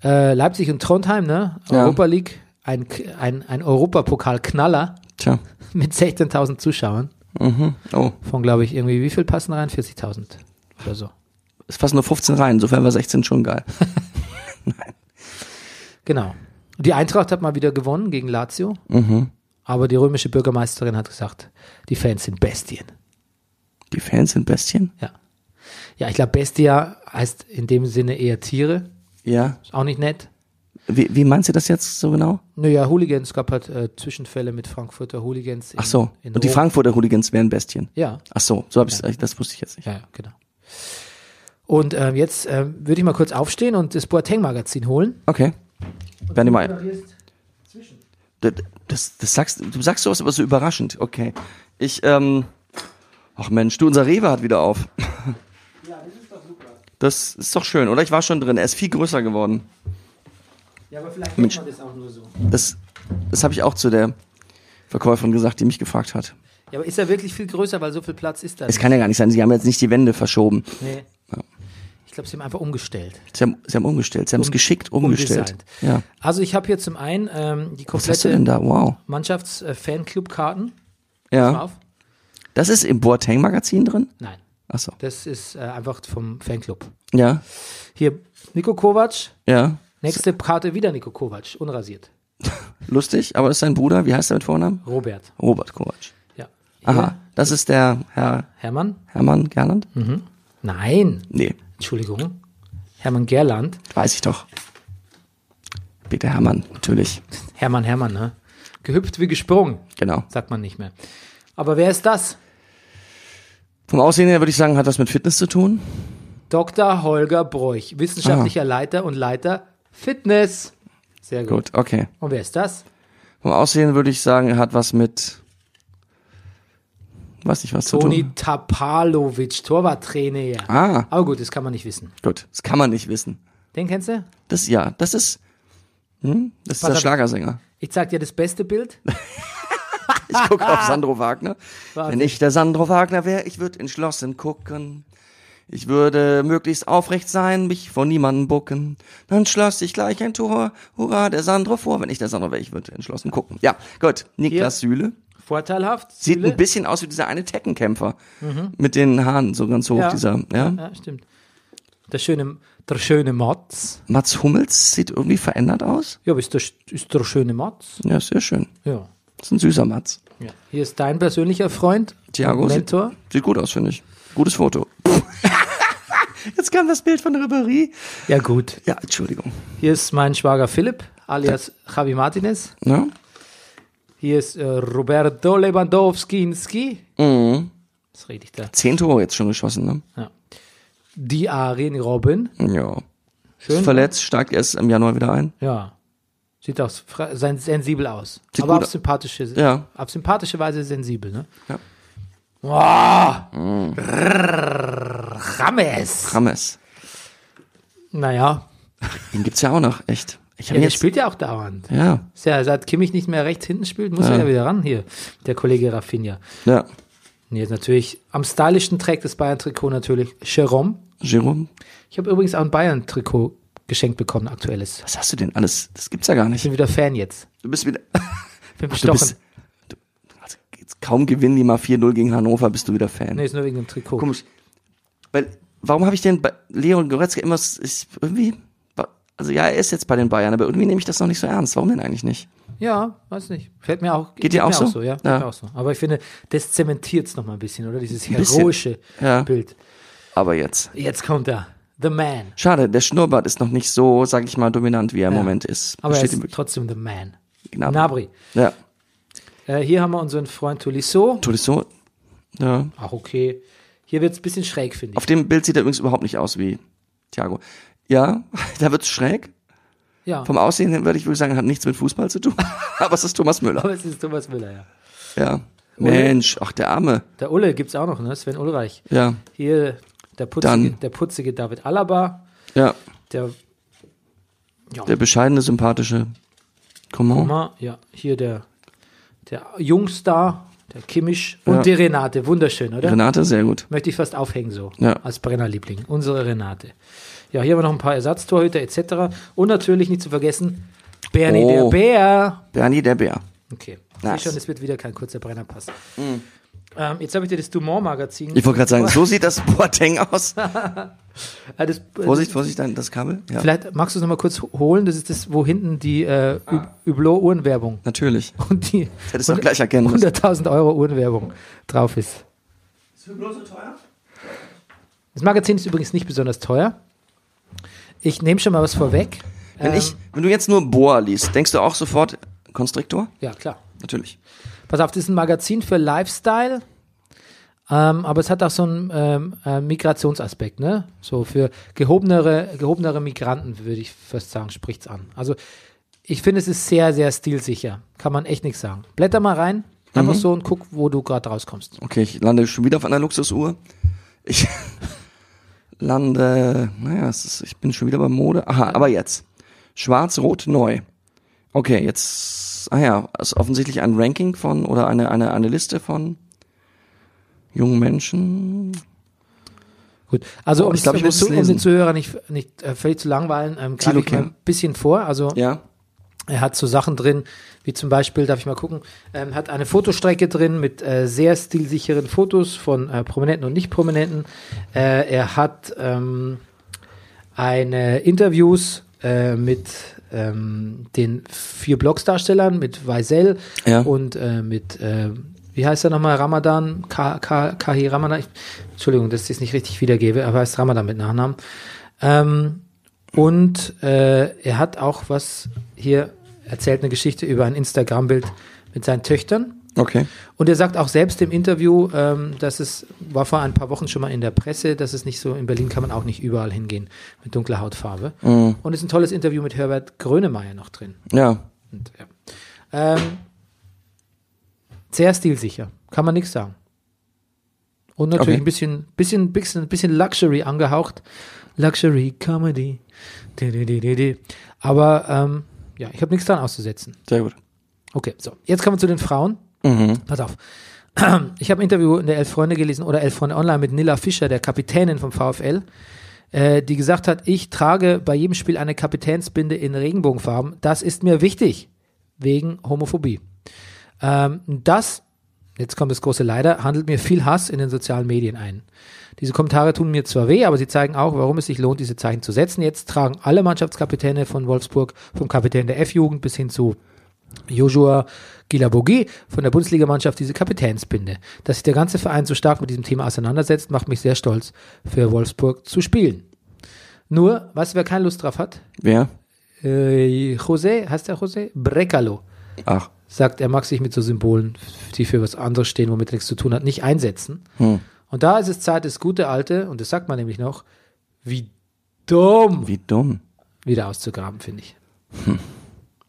Äh, Leipzig und Trondheim, ne? Ja. Europa League, ein, ein, ein Europapokal-Knaller Tja. mit 16.000 Zuschauern. Mhm. Oh, Von, glaube ich, irgendwie, wie viel passen rein? 40.000 oder so. ist fast nur 15 rein, insofern war 16 schon geil. Genau. Die Eintracht hat mal wieder gewonnen gegen Lazio. Mhm. Aber die römische Bürgermeisterin hat gesagt, die Fans sind Bestien. Die Fans sind Bestien? Ja. Ja, ich glaube, Bestia heißt in dem Sinne eher Tiere. Ja. Ist auch nicht nett. Wie, wie meinst du das jetzt so genau? Naja, Hooligans, es gab halt äh, Zwischenfälle mit Frankfurter Hooligans. In, Ach so. in Und die Rom. Frankfurter Hooligans wären Bestien. Ja, Ach so, so hab ich das wusste ich jetzt nicht. ja, ja, genau. Und ähm, jetzt ähm, würde ich mal kurz aufstehen und das Boateng-Magazin holen. Okay. Die mal. Das, das, das sagst du sagst sowas aber so überraschend. Okay. Ich ähm Ach Mensch, du unser Rewe hat wieder auf. Ja, das ist doch super. Das ist doch schön, oder? Ich war schon drin. Er ist viel größer geworden. Ja, aber vielleicht Mensch. man das auch nur so. Das das habe ich auch zu der Verkäuferin gesagt, die mich gefragt hat. Ja, aber ist er wirklich viel größer, weil so viel Platz ist da Es kann ja gar nicht sein, sie haben jetzt nicht die Wände verschoben. Nee. Ich glaube, sie haben einfach umgestellt. Sie haben, sie haben umgestellt, sie haben es Um- geschickt umgestellt. Ja. Also ich habe hier zum einen ähm, die Was hast du denn komplette da? Wow. Mannschafts-Fanclub-Karten. Mal Ja. Das ist im Boateng Magazin drin? Nein, Ach so. das ist äh, einfach vom Fanclub. Ja. Hier Nico Kovac, Ja. nächste Karte wieder Nico Kovac, unrasiert. Lustig, aber ist sein Bruder, wie heißt er mit Vornamen? Robert. Robert Kovac. Ja. Hier, Aha, das ist der Herr Hermann? Hermann Gerland? Nein, Nee, Entschuldigung. Hermann Gerland. weiß ich doch. Peter Hermann, natürlich. Hermann Hermann, ne? Gehüpft wie gesprungen, Genau. sagt man nicht mehr. Aber wer ist das? Vom Aussehen her würde ich sagen, hat das mit Fitness zu tun. Dr. Holger Broich, wissenschaftlicher Leiter und Leiter Fitness. Sehr gut. Gut, okay. Und wer ist das? Vom Aussehen würde ich sagen, er hat was mit, weiß nicht was zu Toni tun. Tapalovic, Torwarttrainer. Ah, Aber gut, das kann man nicht wissen. gut. Das kann man nicht wissen. Den kennst du? Das, ja, das ist, hm, das ist Was der Schlagersänger. Ich zeig dir das beste Bild. Ich gucke auf Sandro Wagner. Wahnsinn. Wenn ich der Sandro Wagner wäre, ich würde entschlossen gucken. Ich würde möglichst aufrecht sein, mich vor niemanden bucken. Dann schloss ich gleich ein Tor. Hurra, der Sandro vor. Wenn ich der Sandro wäre, ich würde entschlossen gucken. Ja, gut. Niklas Süle. Vorteilhaft. Sieht Süle. ein bisschen aus wie dieser eine Teckenkämpfer. Mit den Haaren so ganz hoch, Ja. dieser, ja. Ja, stimmt. Der schöne, der schöne Mats. Mats Hummels sieht irgendwie verändert aus. Ja, aber ist der, ist der schöne Mats. Ja, sehr schön. Ja. Ist ein süßer Mats. ja. Hier ist dein persönlicher Freund. Thiago und sieht, Mentor. sieht gut aus, finde ich. Gutes Foto. Jetzt kam das Bild von Ribéry. Ja, gut. Ja, Entschuldigung. Hier ist mein Schwager Philipp, alias Javi Martinez. Ja? Hier ist äh, Roberto Lewandowski. Mhm. Was rede ich da? Zehn Tore jetzt schon geschossen, ne? Ja. Die Arjen Robin. Ja. Schön. Ist verletzt, steigt erst im Januar wieder ein. Ja. Sieht auch sensibel aus. Sieht Aber auf sympathische, Ja. auf sympathische Weise sensibel, ne? Ja. Oh, Rames. Rames. Naja, Den gibt's ja auch noch, echt. Ich ja, der spielt ja auch dauernd. Ja, Ist ja, seit Kimmich nicht mehr rechts hinten spielt, muss er ja wieder ran hier, der Kollege Rafinha. ja. Und jetzt natürlich, am stylischen trägt das Bayern-Trikot natürlich Jerome. Jerome, Ich habe übrigens auch ein Bayern-Trikot geschenkt bekommen, aktuelles. was hast du denn alles? Das gibt's ja gar Ich nicht. bin wieder Fan jetzt. Du bist wieder. Bin Du bestochen. bist. Du, also jetzt kaum gewinnen die mal 4-0 gegen Hannover, bist du wieder Fan. nee, ist nur wegen dem Trikot. Komisch. Weil, warum habe ich denn bei Leon Goretzka immer, ich, irgendwie, also ja, er ist jetzt bei den Bayern, aber irgendwie nehme ich das noch nicht so ernst. Warum denn eigentlich nicht? Ja, weiß nicht. Fällt mir auch. Geht dir auch mir so? ja, Ja. Geht mir auch so. Aber ich finde, das zementiert es noch mal ein bisschen, oder? Dieses heroische Ja. Bild. Aber jetzt. Jetzt kommt er. The Man. Schade, der Schnurrbart ist noch nicht so, sag ich mal, dominant, wie er im Ja. Moment ist. Aber er Besteht ist ihm- trotzdem The Man. Gnabry. Ja, Äh, hier haben wir unseren Freund Tolisso. tut es so. Ja. Auch okay. Hier wird es ein bisschen schräg, finde ich. Auf dem Bild sieht er übrigens überhaupt nicht aus wie Thiago. Ja, da wird's schräg. ja. Vom Aussehen her würde ich wirklich sagen, hat nichts mit Fußball zu tun. Aber es ist Thomas Müller. Aber es ist Thomas Müller, ja. Ja. Mensch, ach der Arme. Der Ulle gibt's auch noch, ne? Sven Ulreich. Ja, Hier der putzige, Dann. der putzige David Alaba. ja. Der, ja, Der bescheidene, sympathische Coman. Mal, ja, hier der, der Jungstar Der Kimmich und Ja. die Renate. Wunderschön, oder? Renate, sehr gut. Möchte ich fast aufhängen so. Ja. Als Brennerliebling. Unsere Renate. Ja, hier haben wir noch ein paar Ersatztorhüter etc. Und natürlich nicht zu vergessen, Bernie Oh. der Bär. Bernie der Bär. Okay. Nice. Ich sehe schon, es wird wieder kein kurzer Brennerpass. Ähm, jetzt habe ich dir das Dumont-Magazin. Ich wollte gerade sagen, so sieht das Boateng aus. Ah, das, Vorsicht, Vorsicht, dein- das Kabel. Ja, Vielleicht magst du es nochmal kurz holen. Das ist das, wo hinten die äh, Ü- Hublot-Uhrenwerbung natürlich. und die hättest du auch gleich erkennen müssen. 100.000 Euro Uhrenwerbung drauf ist. Ist Hublot so teuer? Das Magazin ist übrigens nicht besonders teuer. Ich nehme schon mal was vorweg. Wenn Ähm, ich, wenn du jetzt nur Boa liest, denkst du auch sofort Konstriktor? Ja, klar. Natürlich. Pass auf, das ist ein Magazin für Lifestyle. Ähm, aber es hat auch so einen ähm, äh, Migrationsaspekt, ne? So für gehobenere, gehobenere Migranten, würde ich fast sagen, spricht's an. Also ich finde, es ist sehr, sehr stilsicher. Kann man echt nichts sagen. Blätter mal rein, einfach so und guck, wo du gerade rauskommst. Okay, ich lande schon wieder auf einer Luxusuhr. Ich lande, naja, es ist, ich bin schon wieder bei Mode. Aha, aber jetzt. Schwarz-Rot neu. Okay, jetzt, ah ja, ist offensichtlich ein Ranking von oder eine, eine, eine Liste von jungen Menschen. Gut, also Oh, um, ich glaub, ich muss zu, um den Zuhörer nicht, nicht äh, völlig zu langweilen, ähm, greife ich mal ein bisschen vor. Also Ja. Er hat so Sachen drin, wie zum Beispiel, darf ich mal gucken, ähm, hat eine Fotostrecke drin mit äh, sehr stilsicheren Fotos von äh, Prominenten und Nicht-Prominenten. Äh, er hat ähm, eine Interviews äh, mit ähm, den vier Blogsdarstellern, mit Weisel Ja. und äh, mit, äh, wie heißt er nochmal, Ramadan, Ka- Ka- Kahi Ramadan, ich, Entschuldigung, dass ich es nicht richtig wiedergebe, aber er heißt Ramadan mit Nachnamen. Ähm, und äh, er hat auch was hier erzählt, eine Geschichte über ein Instagram-Bild mit seinen Töchtern. Okay. Und er sagt auch selbst im Interview, ähm, dass es war vor ein paar Wochen schon mal in der Presse, dass es nicht so, in Berlin kann man auch nicht überall hingehen mit dunkler Hautfarbe. Und es ist ein tolles Interview mit Herbert Grönemeyer noch drin. Ja. Und, ja. ähm, sehr stilsicher, kann man nichts sagen. Und natürlich Okay. ein bisschen, bisschen, bisschen, bisschen Luxury angehaucht. Luxury Comedy. Aber ähm, ja, ich habe nichts dran auszusetzen. Sehr gut. Okay, so. Jetzt kommen wir zu den Frauen. Mhm. Pass auf. Ich habe ein Interview in der Elf Freunde gelesen oder Elf Freunde Online mit Nilla Fischer, der Kapitänin vom VfL, äh, die gesagt hat, ich trage bei jedem Spiel eine Kapitänsbinde in Regenbogenfarben. Das ist mir wichtig. Wegen Homophobie. Ähm, das, jetzt kommt das große Leider, handelt mir viel Hass in den sozialen Medien ein. Diese Kommentare tun mir zwar weh, aber sie zeigen auch, warum es sich lohnt, diese Zeichen zu setzen. Jetzt tragen alle Mannschaftskapitäne von Wolfsburg, vom Kapitän der F-Jugend bis hin zu Joshua Gilabogi von der Bundesligamannschaft diese Kapitänsbinde. Dass sich der ganze Verein so stark mit diesem Thema auseinandersetzt, macht mich sehr stolz, für Wolfsburg zu spielen. Nur, weißt du, wer keine Lust drauf hat? Wer? Äh, José, heißt der José? Brecalo Ach. sagt, er mag sich mit so Symbolen, die für was anderes stehen, womit er nichts zu tun hat, nicht einsetzen. Hm. Und da ist es Zeit, das gute alte, und das sagt man nämlich noch, wie dumm Wie dumm. wieder auszugraben, finde ich.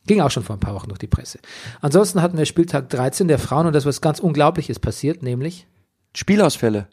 Ging auch schon vor ein paar Wochen durch die Presse. Ansonsten hatten wir Spieltag 13 der Frauen und das was ganz Unglaubliches passiert, nämlich, Spielausfälle.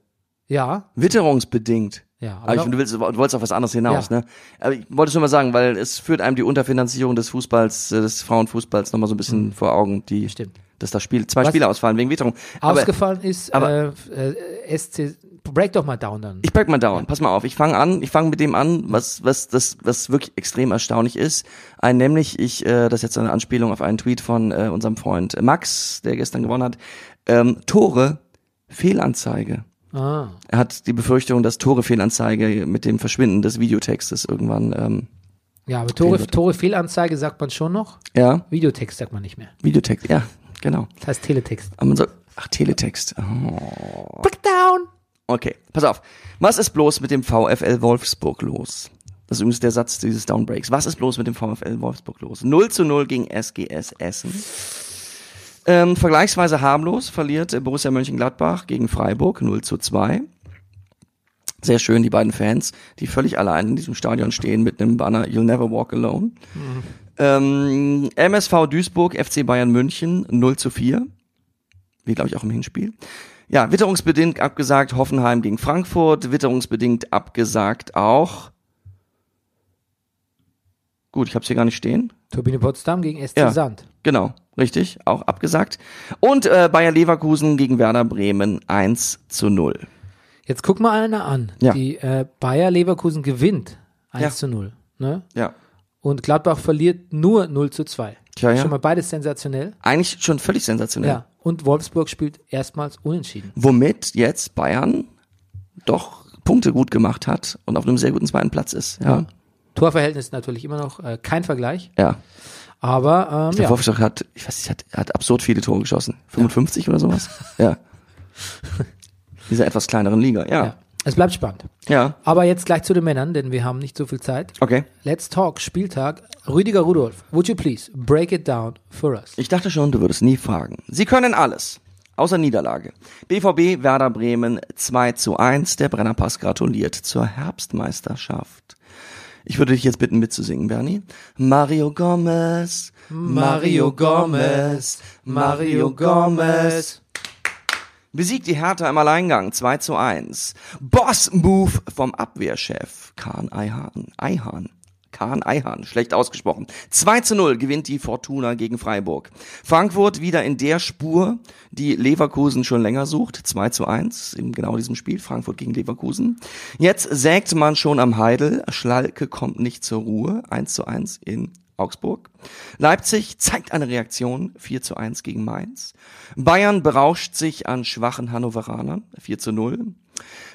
ja, Witterungsbedingt. ja, Aber ich, du, willst, du wolltest auf was anderes hinaus, Ja. ne? Aber ich wollte schon mal sagen, weil es führt einem die Unterfinanzierung des Fußballs, äh, des Frauenfußballs nochmal so ein bisschen vor Augen, die, Mhm. Stimmt. Dass das Spiel, zwei Was- Spiele ausfallen wegen Witterung. Aber ausgefallen ist aber- äh, äh, SC, break doch mal down dann. ich break mal down. Pass mal auf. Ich fange an. Ich fange mit dem an, was was das was wirklich extrem erstaunlich ist. Ein nämlich ich äh, das ist jetzt eine Anspielung auf einen Tweet von äh, unserem Freund Max, der gestern gewonnen hat. Ähm, Tore Fehlanzeige. ah, Er hat die Befürchtung, dass Tore Fehlanzeige mit dem Verschwinden des Videotextes irgendwann ähm, ja, aber Tore. Tore Fehlanzeige sagt man schon noch, ja Videotext sagt man nicht mehr. Videotext. Ja genau. Das heißt Teletext. Aber man soll, ach Teletext. Oh. Break down! Okay, pass auf. Was ist bloß mit dem VfL Wolfsburg los? Das ist übrigens der Satz dieses Downbreaks. Was ist bloß mit dem VfL Wolfsburg los? 0 zu 0 gegen SGS Essen. Ähm, vergleichsweise harmlos verliert Borussia Mönchengladbach gegen Freiburg 0 zu 2. Sehr schön, die beiden Fans, die völlig allein in diesem Stadion stehen mit einem Banner You'll Never Walk Alone. Ähm, MSV Duisburg, FC Bayern München 0 zu 4. Wie glaube ich auch im Hinspiel. Ja, witterungsbedingt abgesagt Hoffenheim gegen Frankfurt, witterungsbedingt abgesagt auch. Gut, ich habe es hier gar nicht stehen. Turbine Potsdam gegen SC Ja. Sand. Genau, richtig, auch abgesagt. Und äh, Bayer Leverkusen gegen Werder Bremen 1 zu 0. Jetzt guck mal einer an. Ja. Die äh, Bayer Leverkusen gewinnt 1 Ja. zu 0. Ne? Ja. Und Gladbach verliert nur 0 zu 2. Tja, ja. Schon mal beides sensationell. Eigentlich schon völlig sensationell. Ja. Und Wolfsburg spielt erstmals unentschieden. Womit jetzt Bayern doch Punkte gut gemacht hat und auf einem sehr guten zweiten Platz ist. Ja. Torverhältnis natürlich immer noch äh, kein Vergleich. Ja. Aber ähm, Der ja. Wolfsburg hat, ich weiß nicht, hat, hat absurd viele Tore geschossen. 55 oder sowas? Ja. Dieser etwas kleineren Liga, ja. ja. Es bleibt spannend. Ja. Aber jetzt gleich zu den Männern, denn wir haben nicht so viel Zeit. Okay. Let's Talk Spieltag. Rüdiger Rudolf, would you please break it down for us? Ich dachte schon, du würdest nie fragen. Sie können alles. Außer Niederlage. BVB Werder Bremen 2 zu 1. Der Brennerpass gratuliert zur Herbstmeisterschaft. Ich würde dich jetzt bitten mitzusingen, Bernie. Mario Gomez, Mario Gomez, Mario Gomez. Besiegt die Hertha im Alleingang 2 zu 1. Boss-Move vom Abwehrchef Kahn Eihahn. Eihahn. Kahn Eihahn, schlecht ausgesprochen. 2 zu 0 gewinnt die Fortuna gegen Freiburg. Frankfurt wieder in der Spur, die Leverkusen schon länger sucht. 2 zu 1 in genau diesem Spiel, Frankfurt gegen Leverkusen. Jetzt sägt man schon am Heidel. Schlalke kommt nicht zur Ruhe. 1 zu 1 in Augsburg. Leipzig zeigt eine Reaktion 4 zu 1 gegen Mainz. Bayern berauscht sich an schwachen Hannoveranern 4 zu 0.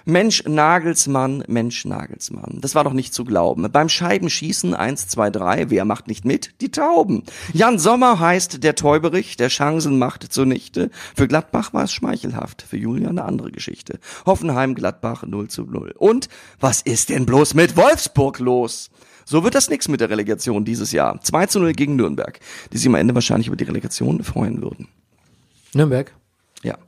Mensch Nagelsmann, Mensch Nagelsmann. Das war doch nicht zu glauben. Beim Scheibenschießen 1, 2, 3, wer macht nicht mit? Die Tauben. Jan Sommer heißt der Täuberich, der Chancen macht zunichte. Für Gladbach war es schmeichelhaft, für Julian eine andere Geschichte. Hoffenheim, Gladbach 0 zu 0. Und was ist denn bloß mit Wolfsburg los? So wird das nix mit der Relegation dieses Jahr. 2 zu 0 gegen Nürnberg, die sich am Ende wahrscheinlich über die Relegation freuen würden. Nürnberg. Ja.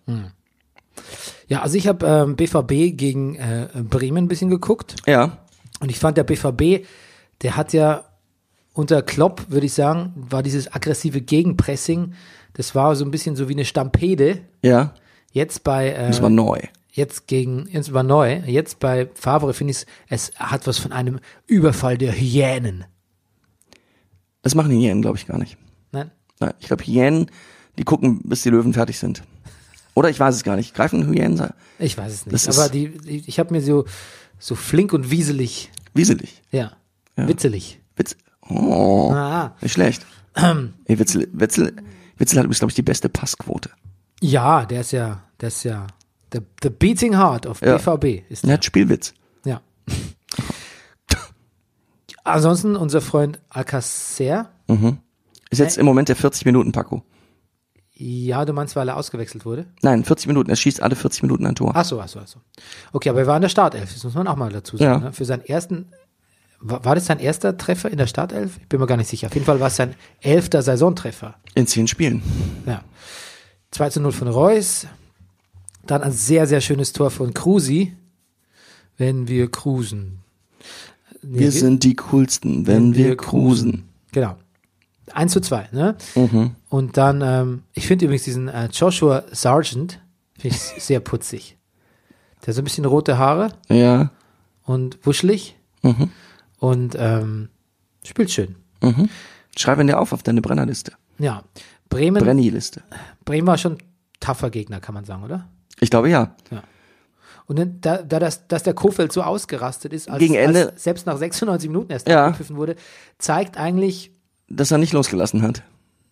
Ja, also ich habe ähm, BVB gegen äh, Bremen ein bisschen geguckt Ja. und ich fand der BVB, der hat ja unter Klopp, würde ich sagen, war dieses aggressive Gegenpressing, das war so ein bisschen so wie eine Stampede. Ja. Jetzt bei äh, Das war neu. Jetzt gegen, jetzt war neu, jetzt bei Favre finde ich es hat was von einem Überfall der Hyänen. Das machen die Hyänen, glaube ich, gar nicht. Nein? Nein, ich glaube, Hyänen, die gucken, bis die Löwen fertig sind. Oder ich weiß es gar nicht. Greifen Hyänen Ich weiß es nicht. Das Aber die, die ich habe mir so, so flink und wieselig, wieselig. ja, witzelig. Witz. Oh, Ah, nicht schlecht. Ey, Witzel, Witzel, Witzel hat übrigens, glaube ich, die beste Passquote. ja, der ist ja, der ist ja, the, the beating heart of Ja. BVB ist Er der. hat Spielwitz. Ja. Ansonsten unser Freund Alcacer. Ist jetzt im Moment der 40 Minuten Paco. Ja, du meinst, weil er ausgewechselt wurde? Nein, 40 Minuten. Er schießt alle 40 Minuten ein Tor. Ach so, ach so, ach so. Okay, aber er war in der Startelf, das muss man auch mal dazu sagen. Ja. Ne? Für seinen ersten, war, war das sein erster Treffer in der Startelf? Ich bin mir gar nicht sicher. Auf jeden Fall war es sein elfter Saisontreffer. In zehn Spielen. Ja. 2 zu 0 von Reus. Dann ein sehr, sehr schönes Tor von Krusi. Wenn wir cruisen. Nee, Wir sind die coolsten, wenn wir cruisen. Genau. 1 zu 2, ne? Mhm. Und dann, ähm, ich finde übrigens diesen äh, Joshua Sargent, finde ich sehr putzig. Der hat so ein bisschen rote Haare Ja. und wuschelig Mhm. und ähm, spielt schön. Schreib ihn dir auf auf deine Brennerliste. Ja. Bremen, Brenny-Liste. Bremen war schon tougher Gegner, kann man sagen, oder? Ich glaube ja. Und dann, da, da das, dass der Kofeld so ausgerastet ist, als, Gegen Ende- als selbst nach 96 Minuten erst Ja. wurde, zeigt eigentlich, Dass er nicht losgelassen hat.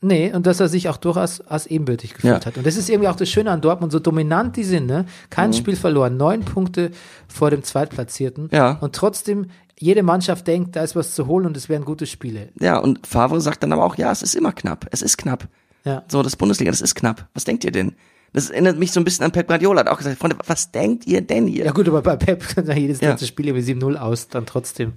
nee, und dass er sich auch durchaus als ebenbürtig gefühlt Ja. hat. Und das ist irgendwie auch das Schöne an Dortmund, so dominant die sind, ne? Kein Spiel verloren, neun Punkte vor dem Zweitplatzierten. Ja. Und trotzdem, jede Mannschaft denkt, da ist was zu holen und es wären gute Spiele. Ja, und Favre sagt dann aber auch, ja, es ist immer knapp. Es ist knapp. Ja. So, das Bundesliga, das ist knapp. Was denkt ihr denn? Das erinnert mich so ein bisschen an Pep Guardiola. Hat auch gesagt, Freunde, was denkt ihr denn hier? Ja gut, aber bei Pep kann ja jedes Ja. letzte Spiel über 7-0 aus, dann trotzdem.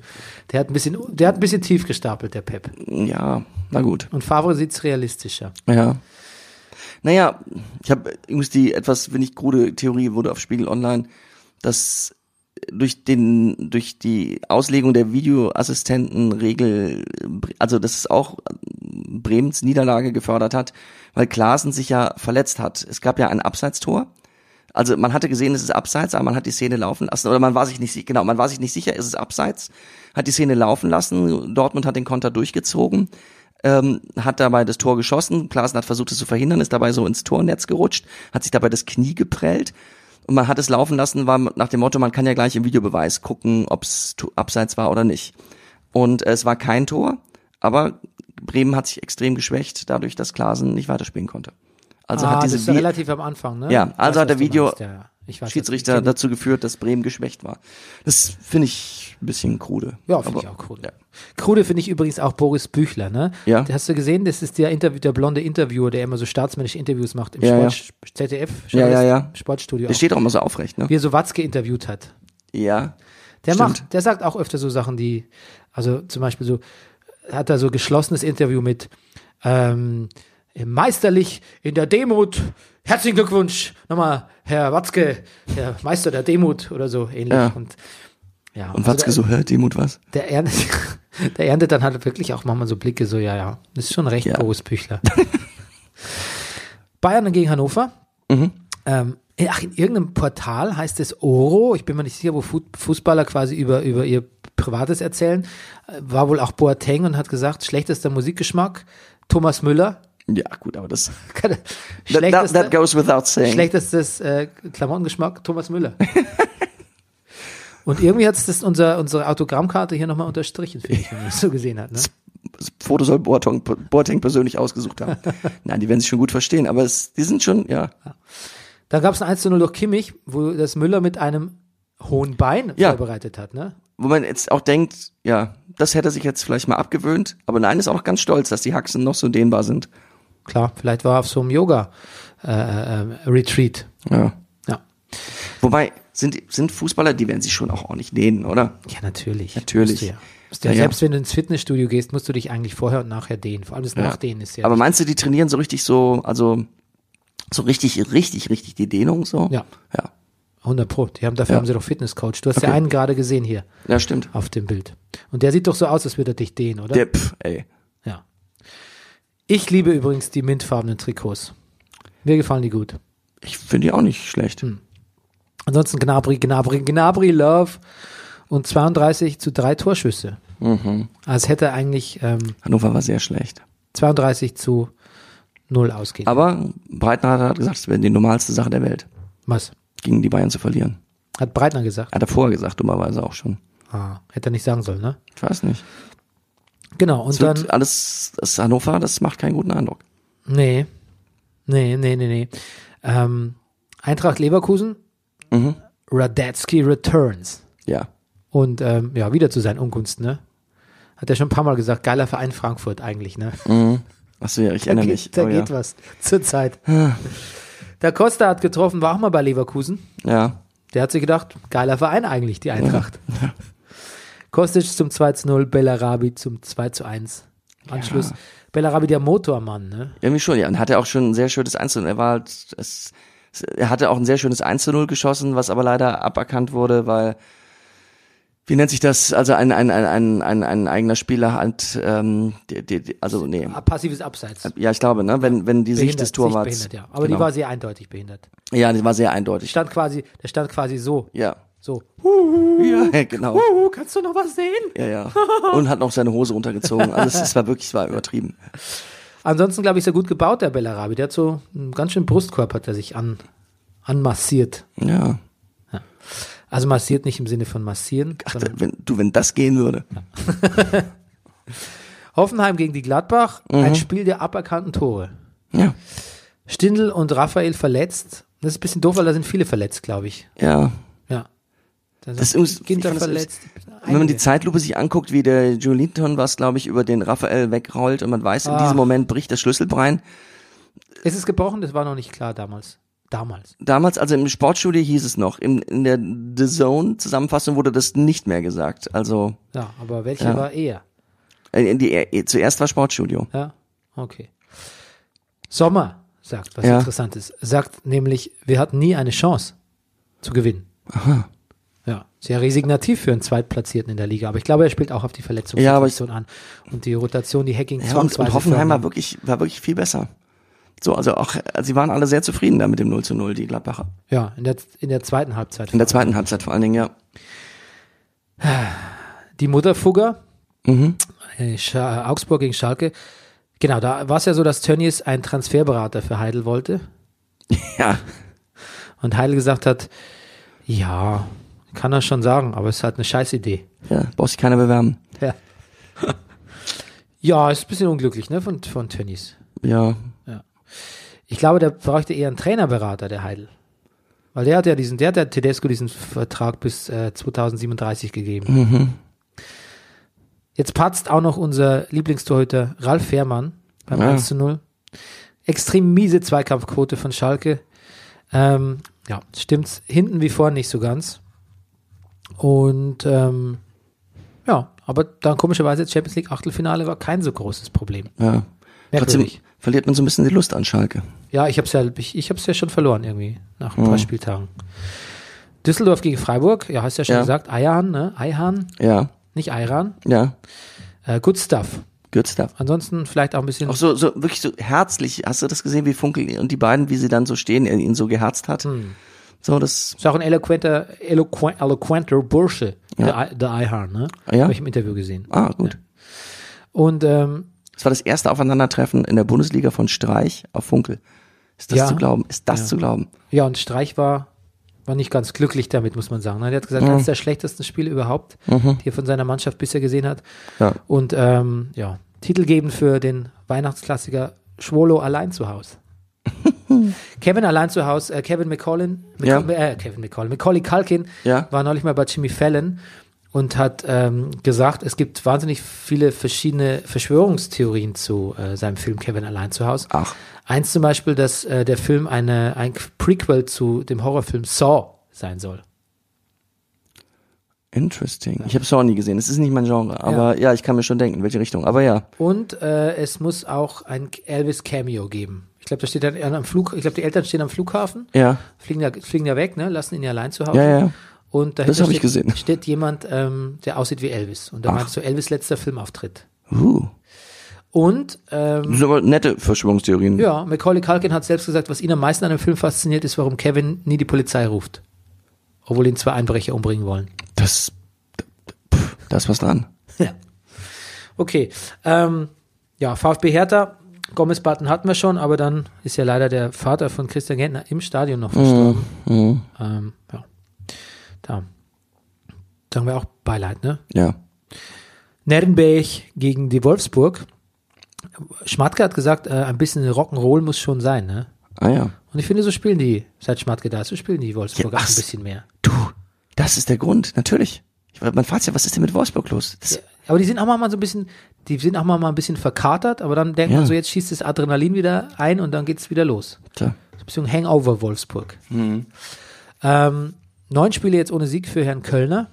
Der hat ein bisschen, der hat ein bisschen tief gestapelt, der Pep. Ja, na gut. Und Favre sieht's realistischer. Ja. Naja, ich habe übrigens die etwas, finde ich, krude Theorie wurde auf Spiegel Online, dass durch den, durch die Auslegung der Videoassistentenregel, also dass es auch Bremens Niederlage gefördert hat, weil Klaasen sich ja verletzt hat. Es gab ja ein Abseitstor. Also man hatte gesehen, es ist abseits, aber man hat die Szene laufen lassen. Oder man war sich nicht, genau, man war sich nicht sicher, ist es abseits, hat die Szene laufen lassen. Dortmund hat den Konter durchgezogen. ähm, hat dabei das Tor geschossen. Klaassen hat versucht, es zu verhindern, ist dabei so ins Tornetz gerutscht, hat sich dabei das Knie geprellt. Und man hat es laufen lassen, war nach dem Motto, man kann ja gleich im Videobeweis gucken, ob es abseits war oder nicht. Und es war kein Tor, aber Bremen hat sich extrem geschwächt, dadurch, dass Klaasen nicht weiterspielen konnte. Also ah, hat diese das ist ja relativ am Anfang, ne? Ja, also weiß, hat der Video- ja, ja. Schiedsrichter du- dazu geführt, dass Bremen geschwächt war. Das finde ich ein bisschen krude. Ja, finde ich auch cool. Ja. Krude finde ich übrigens auch Boris Büchler, ne? Ja. Hast du gesehen, das ist der Interview, der blonde Interviewer, der immer so staatsmännische Interviews macht im Ja, Sport, ZDF, Ja, ja, ja. Sportstudio. Der auch. steht auch immer so aufrecht, ne? Wie er so Watzke interviewt hat. Ja. Der Stimmt. macht, der sagt auch öfter so Sachen, die, also zum Beispiel so, hat er so geschlossenes Interview mit ähm, meisterlich in der Demut. Herzlichen Glückwunsch nochmal, Herr Watzke, der Meister der Demut oder so ähnlich. Ja. Und, ja, Und also Watzke der, so, hä, Demut was? der erntet, der erntet dann halt wirklich auch manchmal so Blicke, so, ja, ja, das ist schon recht, Ja. Boris Büchler. Bayern gegen Hannover. Mhm. Ähm, ach, in irgendeinem Portal heißt es Oro, ich bin mir nicht sicher, wo Fu- Fußballer quasi über, über ihr Privates erzählen, äh, war wohl auch Boateng und hat gesagt, schlechtester Musikgeschmack, Thomas Müller, Ja, gut, aber das, that, that goes without saying. schlechtestes äh, Klamottengeschmack, Thomas Müller. und irgendwie hat es das unser, unsere Autogrammkarte hier nochmal unterstrichen, finde ich, wenn man das so gesehen hat. Ne? Das Foto soll Boateng, Boateng persönlich ausgesucht haben. Nein, die werden sich schon gut verstehen, aber es, die sind schon, ja. Da gab es ein 1 zu 0 durch Kimmich, wo das Müller mit einem hohen Bein Ja. vorbereitet hat. Ne? Wo man jetzt auch denkt, ja, das hätte er sich jetzt vielleicht mal abgewöhnt, aber nein, ist auch noch ganz stolz, dass die Haxen noch so dehnbar sind. Klar, vielleicht war er auf so einem Yoga-Retreat. Ja. ja. Wobei, sind, sind Fußballer, die werden sich schon auch ordentlich dehnen, oder? ja, natürlich. Natürlich. Ja, ja. Selbst wenn du ins Fitnessstudio gehst, musst du dich eigentlich vorher und nachher dehnen. Vor allem das Nachdehnen ist ja. Aber meinst du, die trainieren so richtig so, also so richtig, richtig, richtig die Dehnung so? ja, Ja, 100 Pro. Die haben, dafür Ja. haben sie doch Fitnesscoach. Du hast ja Okay. einen gerade gesehen hier ja stimmt. auf dem Bild. Und der sieht doch so aus, als würde er dich dehnen, oder? Der, pff, ey. Ja. Ich liebe übrigens die mintfarbenen Trikots. Mir gefallen die gut. Ich finde die auch nicht schlecht. Hm. Ansonsten Gnabry, Gnabry, Gnabry, Love und 32 zu drei Torschüsse. Mhm. Es hätte eigentlich ähm, Hannover war sehr schlecht. 32 zu 0 ausgehen. Aber Breitner hat gesagt, es wäre die normalste Sache der Welt, Was? gegen die Bayern zu verlieren. Hat Breitner gesagt. Hat er vorher gesagt, dummerweise auch schon. Ah, hätte er nicht sagen sollen, ne? Ich weiß nicht. Genau, und dann. alles, das Hannover, das macht keinen guten Eindruck. Nee. Nee, nee, nee, nee. Ähm, Eintracht Leverkusen, Mhm. Radetzky returns. Ja. Und ähm, ja, wieder zu seinen Ungunsten, ne? Hat er schon ein paar Mal gesagt, geiler Verein Frankfurt eigentlich, ne? Achso, ja, ich erinnere mich. da Oh, geht ja. was zur Zeit. Der Costa hat getroffen, war auch mal bei Leverkusen. ja. Der hat sich gedacht, geiler Verein eigentlich, die Eintracht. Kostic zum 2 zu 0, Bellarabi zum 2 zu 1. Anschluss. Bellarabi der Motormann, ne? Irgendwie schon, ja. Und hatte auch schon ein sehr schönes 1 Er war halt, es, es- er hatte auch ein sehr schönes 1 zu 0 geschossen, was aber leider aberkannt wurde, weil, wie nennt sich das? Also ein, ein, ein, ein, ein, ein eigener Spieler hat, ähm, die, die, also nee. Passives Abseits. Ja, ich glaube, ne, wenn, wenn die Sicht des Torwarts. Sichtbehindert, ja. Aber genau. die war sehr eindeutig behindert. Ja, die war sehr eindeutig. Stand quasi, der stand quasi so. Ja. So. Ja, genau. Uh, kannst du noch was sehen? Ja, ja. Und hat noch seine Hose runtergezogen. Also es war wirklich, es war übertrieben. Ansonsten, glaube ich, ist er gut gebaut, der Bellarabi. Der hat so einen ganz schönen Brustkorb, hat er sich an, anmassiert. Ja. Also massiert nicht im Sinne von massieren, Ach, wenn, du, wenn das gehen würde. Hoffenheim gegen die Gladbach, Mhm. ein Spiel der aberkannten Tore. Ja. Stindl und Raphael verletzt. Das ist ein bisschen doof, weil da sind viele verletzt, glaube ich. Ja. Ja. Da Das ist Ginter verletzt. Wenn man die. Zeitlupe sich anguckt, wie der Jolinton was, glaube ich, über den Raphael wegrollt und man weiß, in Ah. diesem Moment bricht das Schlüsselbein. Ist es gebrochen? Das war noch nicht klar damals. Damals. Damals, also im Sportstudio hieß es noch, in, in der The Zone Zusammenfassung wurde das nicht mehr gesagt. Also Ja, aber welche Ja. war eher? äh, in die, äh, zuerst war Sportstudio. Ja, okay. Sommer sagt, was Ja. interessant ist, sagt nämlich, wir hatten nie eine Chance zu gewinnen. Aha. Ja, sehr resignativ für einen Zweitplatzierten in der Liga, aber ich glaube, er spielt auch auf die Ja, Verletzungssituation an. Und die Rotation, die Hacking Ja, und, und Hoffenheim war wirklich, war wirklich viel besser. So, also auch, also sie waren alle sehr zufrieden da mit dem 0 zu 0, die Gladbacher. Ja, in der, in der zweiten Halbzeit. In der zweiten Halbzeit vor allen Dingen, ja. Die Mutterfugger, Mhm. äh, Augsburg gegen Schalke, Genau, da war es ja so, dass Tönnies einen Transferberater für Heidel wollte Ja. und Heidel gesagt hat, ja, kann er schon sagen, aber es ist halt eine Scheißidee. Ja, braucht sich keiner bewerben. Ja. ja, ist ein bisschen unglücklich, ne, von, von Tönnies. Ja. Ich glaube, der bräuchte eher einen Trainerberater, der Heidel. Weil der hat ja diesen, der hat ja Tedesco diesen Vertrag bis äh, 2037 gegeben. Mhm. Jetzt patzt auch noch unser Lieblingstorhüter Ralf Fährmann beim Ja. 1 zu 0. Extrem miese Zweikampfquote von Schalke. Ähm, ja, stimmt hinten wie vorne nicht so ganz. Und ähm, ja, aber dann komischerweise Champions League Achtelfinale war kein so großes Problem. Ja. Trotzdem Merkwürdig. Verliert man so ein bisschen die Lust an Schalke. Ja, ich hab's ja, ich, ich hab's ja schon verloren irgendwie nach ein paar Spieltagen. Düsseldorf gegen Freiburg, ja, hast ja schon Ja. gesagt, Eihahn, ne? Eihahn, Ja. nicht Eiran. Ja. Äh, good stuff. Gürzter. Ansonsten vielleicht auch ein bisschen. Auch so, so wirklich so herzlich. Hast du das gesehen, wie Funkel und die beiden, wie sie dann so stehen, er ihn so geherzt hat? Hm. So, das, Ist auch ein eloquenter, eloqu eloquenter Bursche, Ja. der, der Eihahn, ne? Ja? Habe ich im Interview gesehen. ah, gut. Und ähm, Das war das erste Aufeinandertreffen in der Bundesliga von Streich auf Funkel. Ist das Ja. zu glauben? Ist das Ja. zu glauben? ja, und Streich war, war nicht ganz glücklich damit, muss man sagen. Der hat gesagt, eines der schlechtesten Spiele überhaupt, die er von seiner Mannschaft bisher gesehen hat. Ja. Und ähm, ja, titelgebend für den Weihnachtsklassiker Schwolo allein zu Haus. Kevin allein zu Haus, äh, Kevin McCollin, Ja. äh, Kevin McCollin, Macaulay Culkin Ja. war neulich mal bei Jimmy Fallon und hat ähm, gesagt, es gibt wahnsinnig viele verschiedene Verschwörungstheorien zu äh, seinem Film Kevin allein zu Haus. Ach. Eins zum Beispiel, dass äh, der Film eine, ein Prequel zu dem Horrorfilm Saw sein soll. Interesting. Ich habe auch nie gesehen. Es ist nicht mein Genre. Aber ja. ich kann mir schon denken, in welche Richtung. Aber ja. Und äh, es muss auch ein Elvis Cameo geben. Ich glaube, da steht dann am Flug, ich glaube, die Eltern stehen am Flughafen, Ja. fliegen ja, fliegen ja weg, ne, lassen ihn ja allein zu Hause. Ja, ja. Und dahinter Das hab ich steht, gesehen. steht jemand, ähm, der aussieht wie Elvis. Und da meinst du Elvis letzter Filmauftritt. Uh. Und ähm, Das sind aber nette Verschwörungstheorien. ja, Macaulay Culkin hat selbst gesagt, was ihn am meisten an dem Film fasziniert, ist, warum Kevin nie die Polizei ruft. Obwohl ihn zwei Einbrecher umbringen wollen. Das, pff, da ist was dran. Ja. Okay. Ähm, ja, VfB Hertha, Gomez Button hatten wir schon, aber dann ist ja leider der Vater von Christian Gentner im Stadion noch verstorben. Mhm. Ähm, ja. Da. Sagen wir auch Beileid, ne? Ja. Nürnberg gegen die Wolfsburg. Schmatke hat gesagt, äh, ein bisschen Rock'n'Roll muss schon sein, ne? Ah ja. Und ich finde, so spielen die, seit Schmatke da ist, so spielen die Wolfsburger Ja, auch ein bisschen mehr. Du, das ist der Grund. Natürlich. Ich, man fragt sich ja, was ist denn mit Wolfsburg los? Das, Aber die sind auch mal so ein bisschen, die sind auch mal ein bisschen verkatert, aber dann denkt Ja. man so, jetzt schießt das Adrenalin wieder ein und dann geht's wieder los. Tja. So ein bisschen Hangover Wolfsburg. Mhm. Ähm, neun Spiele jetzt ohne Sieg für Herrn Kölner.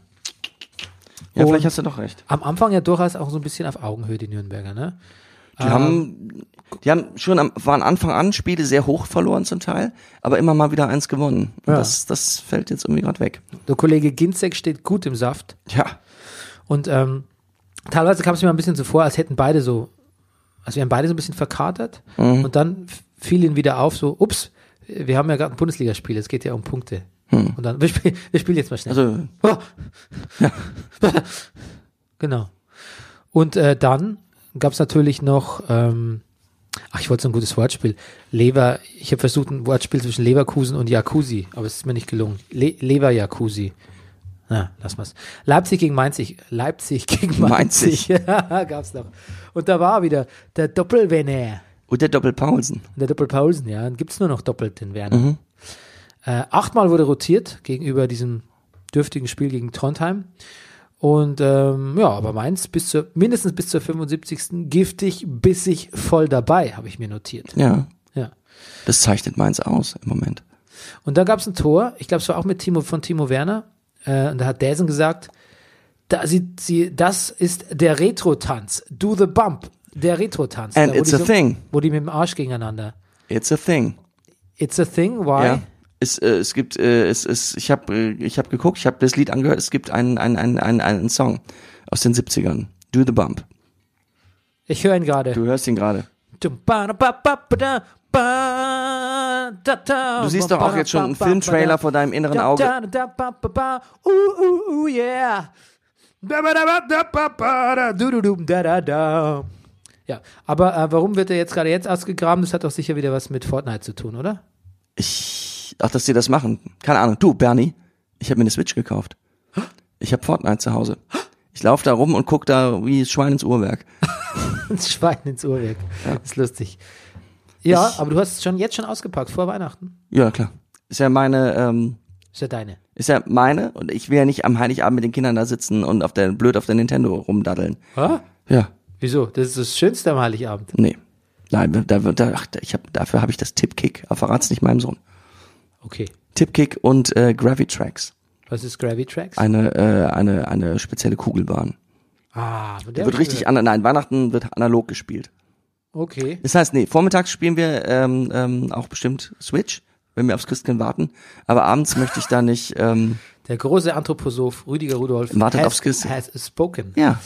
Ja, Und- vielleicht hast du doch recht. Am Anfang ja durchaus auch so ein bisschen auf Augenhöhe, die Nürnberger, ne? Die haben, die haben schon am, waren Anfang an Spiele sehr hoch verloren zum Teil, aber immer mal wieder eins gewonnen. Ja. Das, das fällt jetzt irgendwie gerade weg. Der Kollege Ginzek steht gut im Saft. Ja. Und ähm, teilweise kam es mir ein bisschen so vor, als hätten beide so, also wir haben beide so ein bisschen verkatert. Mhm. Und dann fiel ihnen wieder auf, so, ups, wir haben ja gerade ein Bundesligaspiel, es geht ja um Punkte. Und dann, wir, spiel, spielen jetzt mal schnell. Mhm. Also, Oh. genau. Und äh, dann gab es natürlich noch, ähm, ach, ich wollte so ein gutes Wortspiel. Lever, ich habe versucht, ein Wortspiel zwischen Leverkusen und Jacuzzi, aber es ist mir nicht gelungen. Le Lever Jacuzzi. Na, lass mal's. Leipzig gegen Mainzig. Leipzig gegen Mainzig. Ja, gab's noch. Und da war wieder der Doppelwerner. und der Doppel-Paulsen. Und der Doppelpausen, ja. Dann gibt's nur noch doppelt den Werner. Äh, achtmal wurde rotiert gegenüber diesem dürftigen Spiel gegen Trondheim. Und ähm, ja, aber Mainz bis zur, mindestens bis zur 75. giftig, bissig, voll dabei, habe ich mir notiert. Ja. Ja. Das zeichnet Mainz aus im Moment. Und da gab's ein Tor, ich glaube, es war auch mit Timo von Timo Werner. Äh, und da hat Däsen gesagt, da, sie, sie, das ist der Retro-Tanz. Do the bump. Der Retro-Tanz. And Da, it's a thing. Wo die mit dem Arsch gegeneinander. It's a thing. It's a thing, why? Ja. Es, äh, es gibt, äh, es, es, ich habe äh, ich hab geguckt, ich habe das Lied angehört, es gibt einen, einen, einen, einen, einen Song aus den 70ern. Do the Bump. Ich höre ihn gerade. Du hörst ihn gerade. Du Du siehst doch auch jetzt schon einen Filmtrailer vor deinem inneren Auge. Uh, uh, uh, yeah. Ja, aber äh, warum wird er jetzt gerade jetzt ausgegraben? Das hat doch sicher wieder was mit Fortnite zu tun, oder? Ich, ach, dass die das machen. Keine Ahnung. Du, Bernie, ich habe mir eine Switch gekauft. Ich habe Fortnite zu Hause. Ich laufe da rum und guck da wie Schwein ins Uhrwerk. Das Schwein ins Uhrwerk. Das ist lustig. Ja, aber du hast es schon jetzt schon ausgepackt, vor Weihnachten. Ja, klar. Ist ja meine, ähm, Ist ja deine. ist ja meine und ich will ja nicht am Heiligabend mit den Kindern da sitzen und auf der, blöd auf der Nintendo rumdaddeln. Ha? Ja, Wieso? Das ist das Schönste am Heiligabend. nee. Nein, da, da, ach, ich hab, dafür habe ich das Tipkick, aber verrat's nicht meinem Sohn. Okay. Tipkick und äh, Gravitrax. Was ist Gravitrax? Eine, äh, eine, eine spezielle Kugelbahn. ah, Der wird richtig, an, nein, Weihnachten wird analog gespielt. Okay. Das heißt, nee, vormittags spielen wir ähm, ähm, auch bestimmt Switch, wenn wir aufs Christkind warten. Aber abends möchte ich da nicht, ähm, Der große Anthroposoph Rüdiger Rudolf Wartet has, aufs Kissen. has spoken. ja,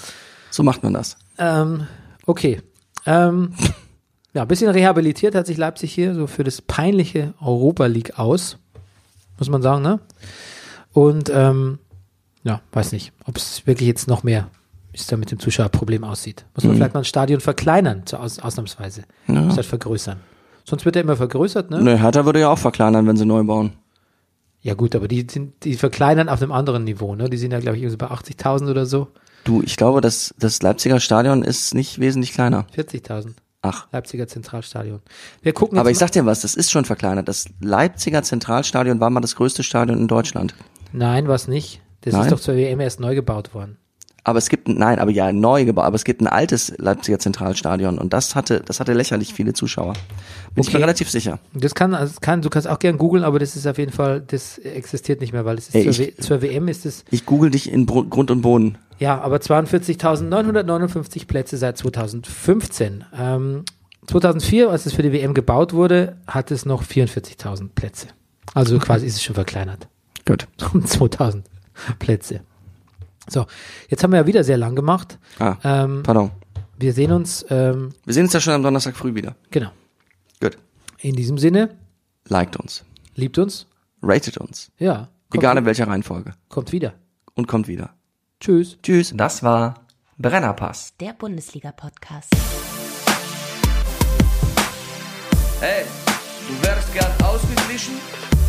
so macht man das. Ähm, okay. Ähm, ja, ein bisschen rehabilitiert hat sich Leipzig hier so für das peinliche Europa League aus. Muss man sagen, ne? Und ähm, ja, weiß nicht, ob es wirklich jetzt noch mehr, es da mit dem Zuschauerproblem aussieht. Muss man vielleicht mal ein Stadion verkleinern, zur aus, ausnahmsweise. Ja. Statt vergrößern. Sonst wird er immer vergrößert, ne? Ne, Hertha würde ja auch verkleinern, wenn sie neu bauen. Ja gut, aber die sind, die verkleinern auf einem anderen Niveau, ne? Die sind ja, glaube ich, irgendwie bei 80.000 oder so. Du, ich glaube, das, das Leipziger Stadion ist nicht wesentlich kleiner. 40.000. Ach. Leipziger Zentralstadion. Wir gucken Aber ich sag dir was, das ist schon verkleinert. Das Leipziger Zentralstadion war mal das größte Stadion in Deutschland. Nein, was nicht. Das Nein? ist doch zur WM erst neu gebaut worden. Aber es gibt ein, nein, aber ja, neu gebaut, aber es gibt ein altes Leipziger Zentralstadion und das hatte, das hatte lächerlich viele Zuschauer. Bin ich Okay. mir relativ sicher. Das kann, also das kann, du kannst auch gern googeln, aber das ist auf jeden Fall, das existiert nicht mehr, weil es ist Ey, zur, ich- zur WM ist es, Ich google dich in Grund und Boden. ja, aber 42.959 Plätze seit 2015. Ähm, 2004, als es für die WM gebaut wurde, hat es noch 44.000 Plätze. Also quasi ist es schon verkleinert. Gut. Um 2000 Plätze. So, jetzt haben wir ja wieder sehr lang gemacht. Ah, Ähm, pardon. wir sehen uns, ähm, Wir sehen uns ja schon am Donnerstag früh wieder. genau. Gut. In diesem Sinne, Liked uns. liebt uns. Ratet uns. Ja. Egal in welcher Reihenfolge. kommt wieder. Und kommt wieder. Tschüss. Tschüss. Das war Brennerpass. Der Bundesliga-Podcast. Hey, du wärst gern ausgeglichen?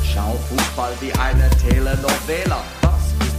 Schau Fußball wie eine Telenovela.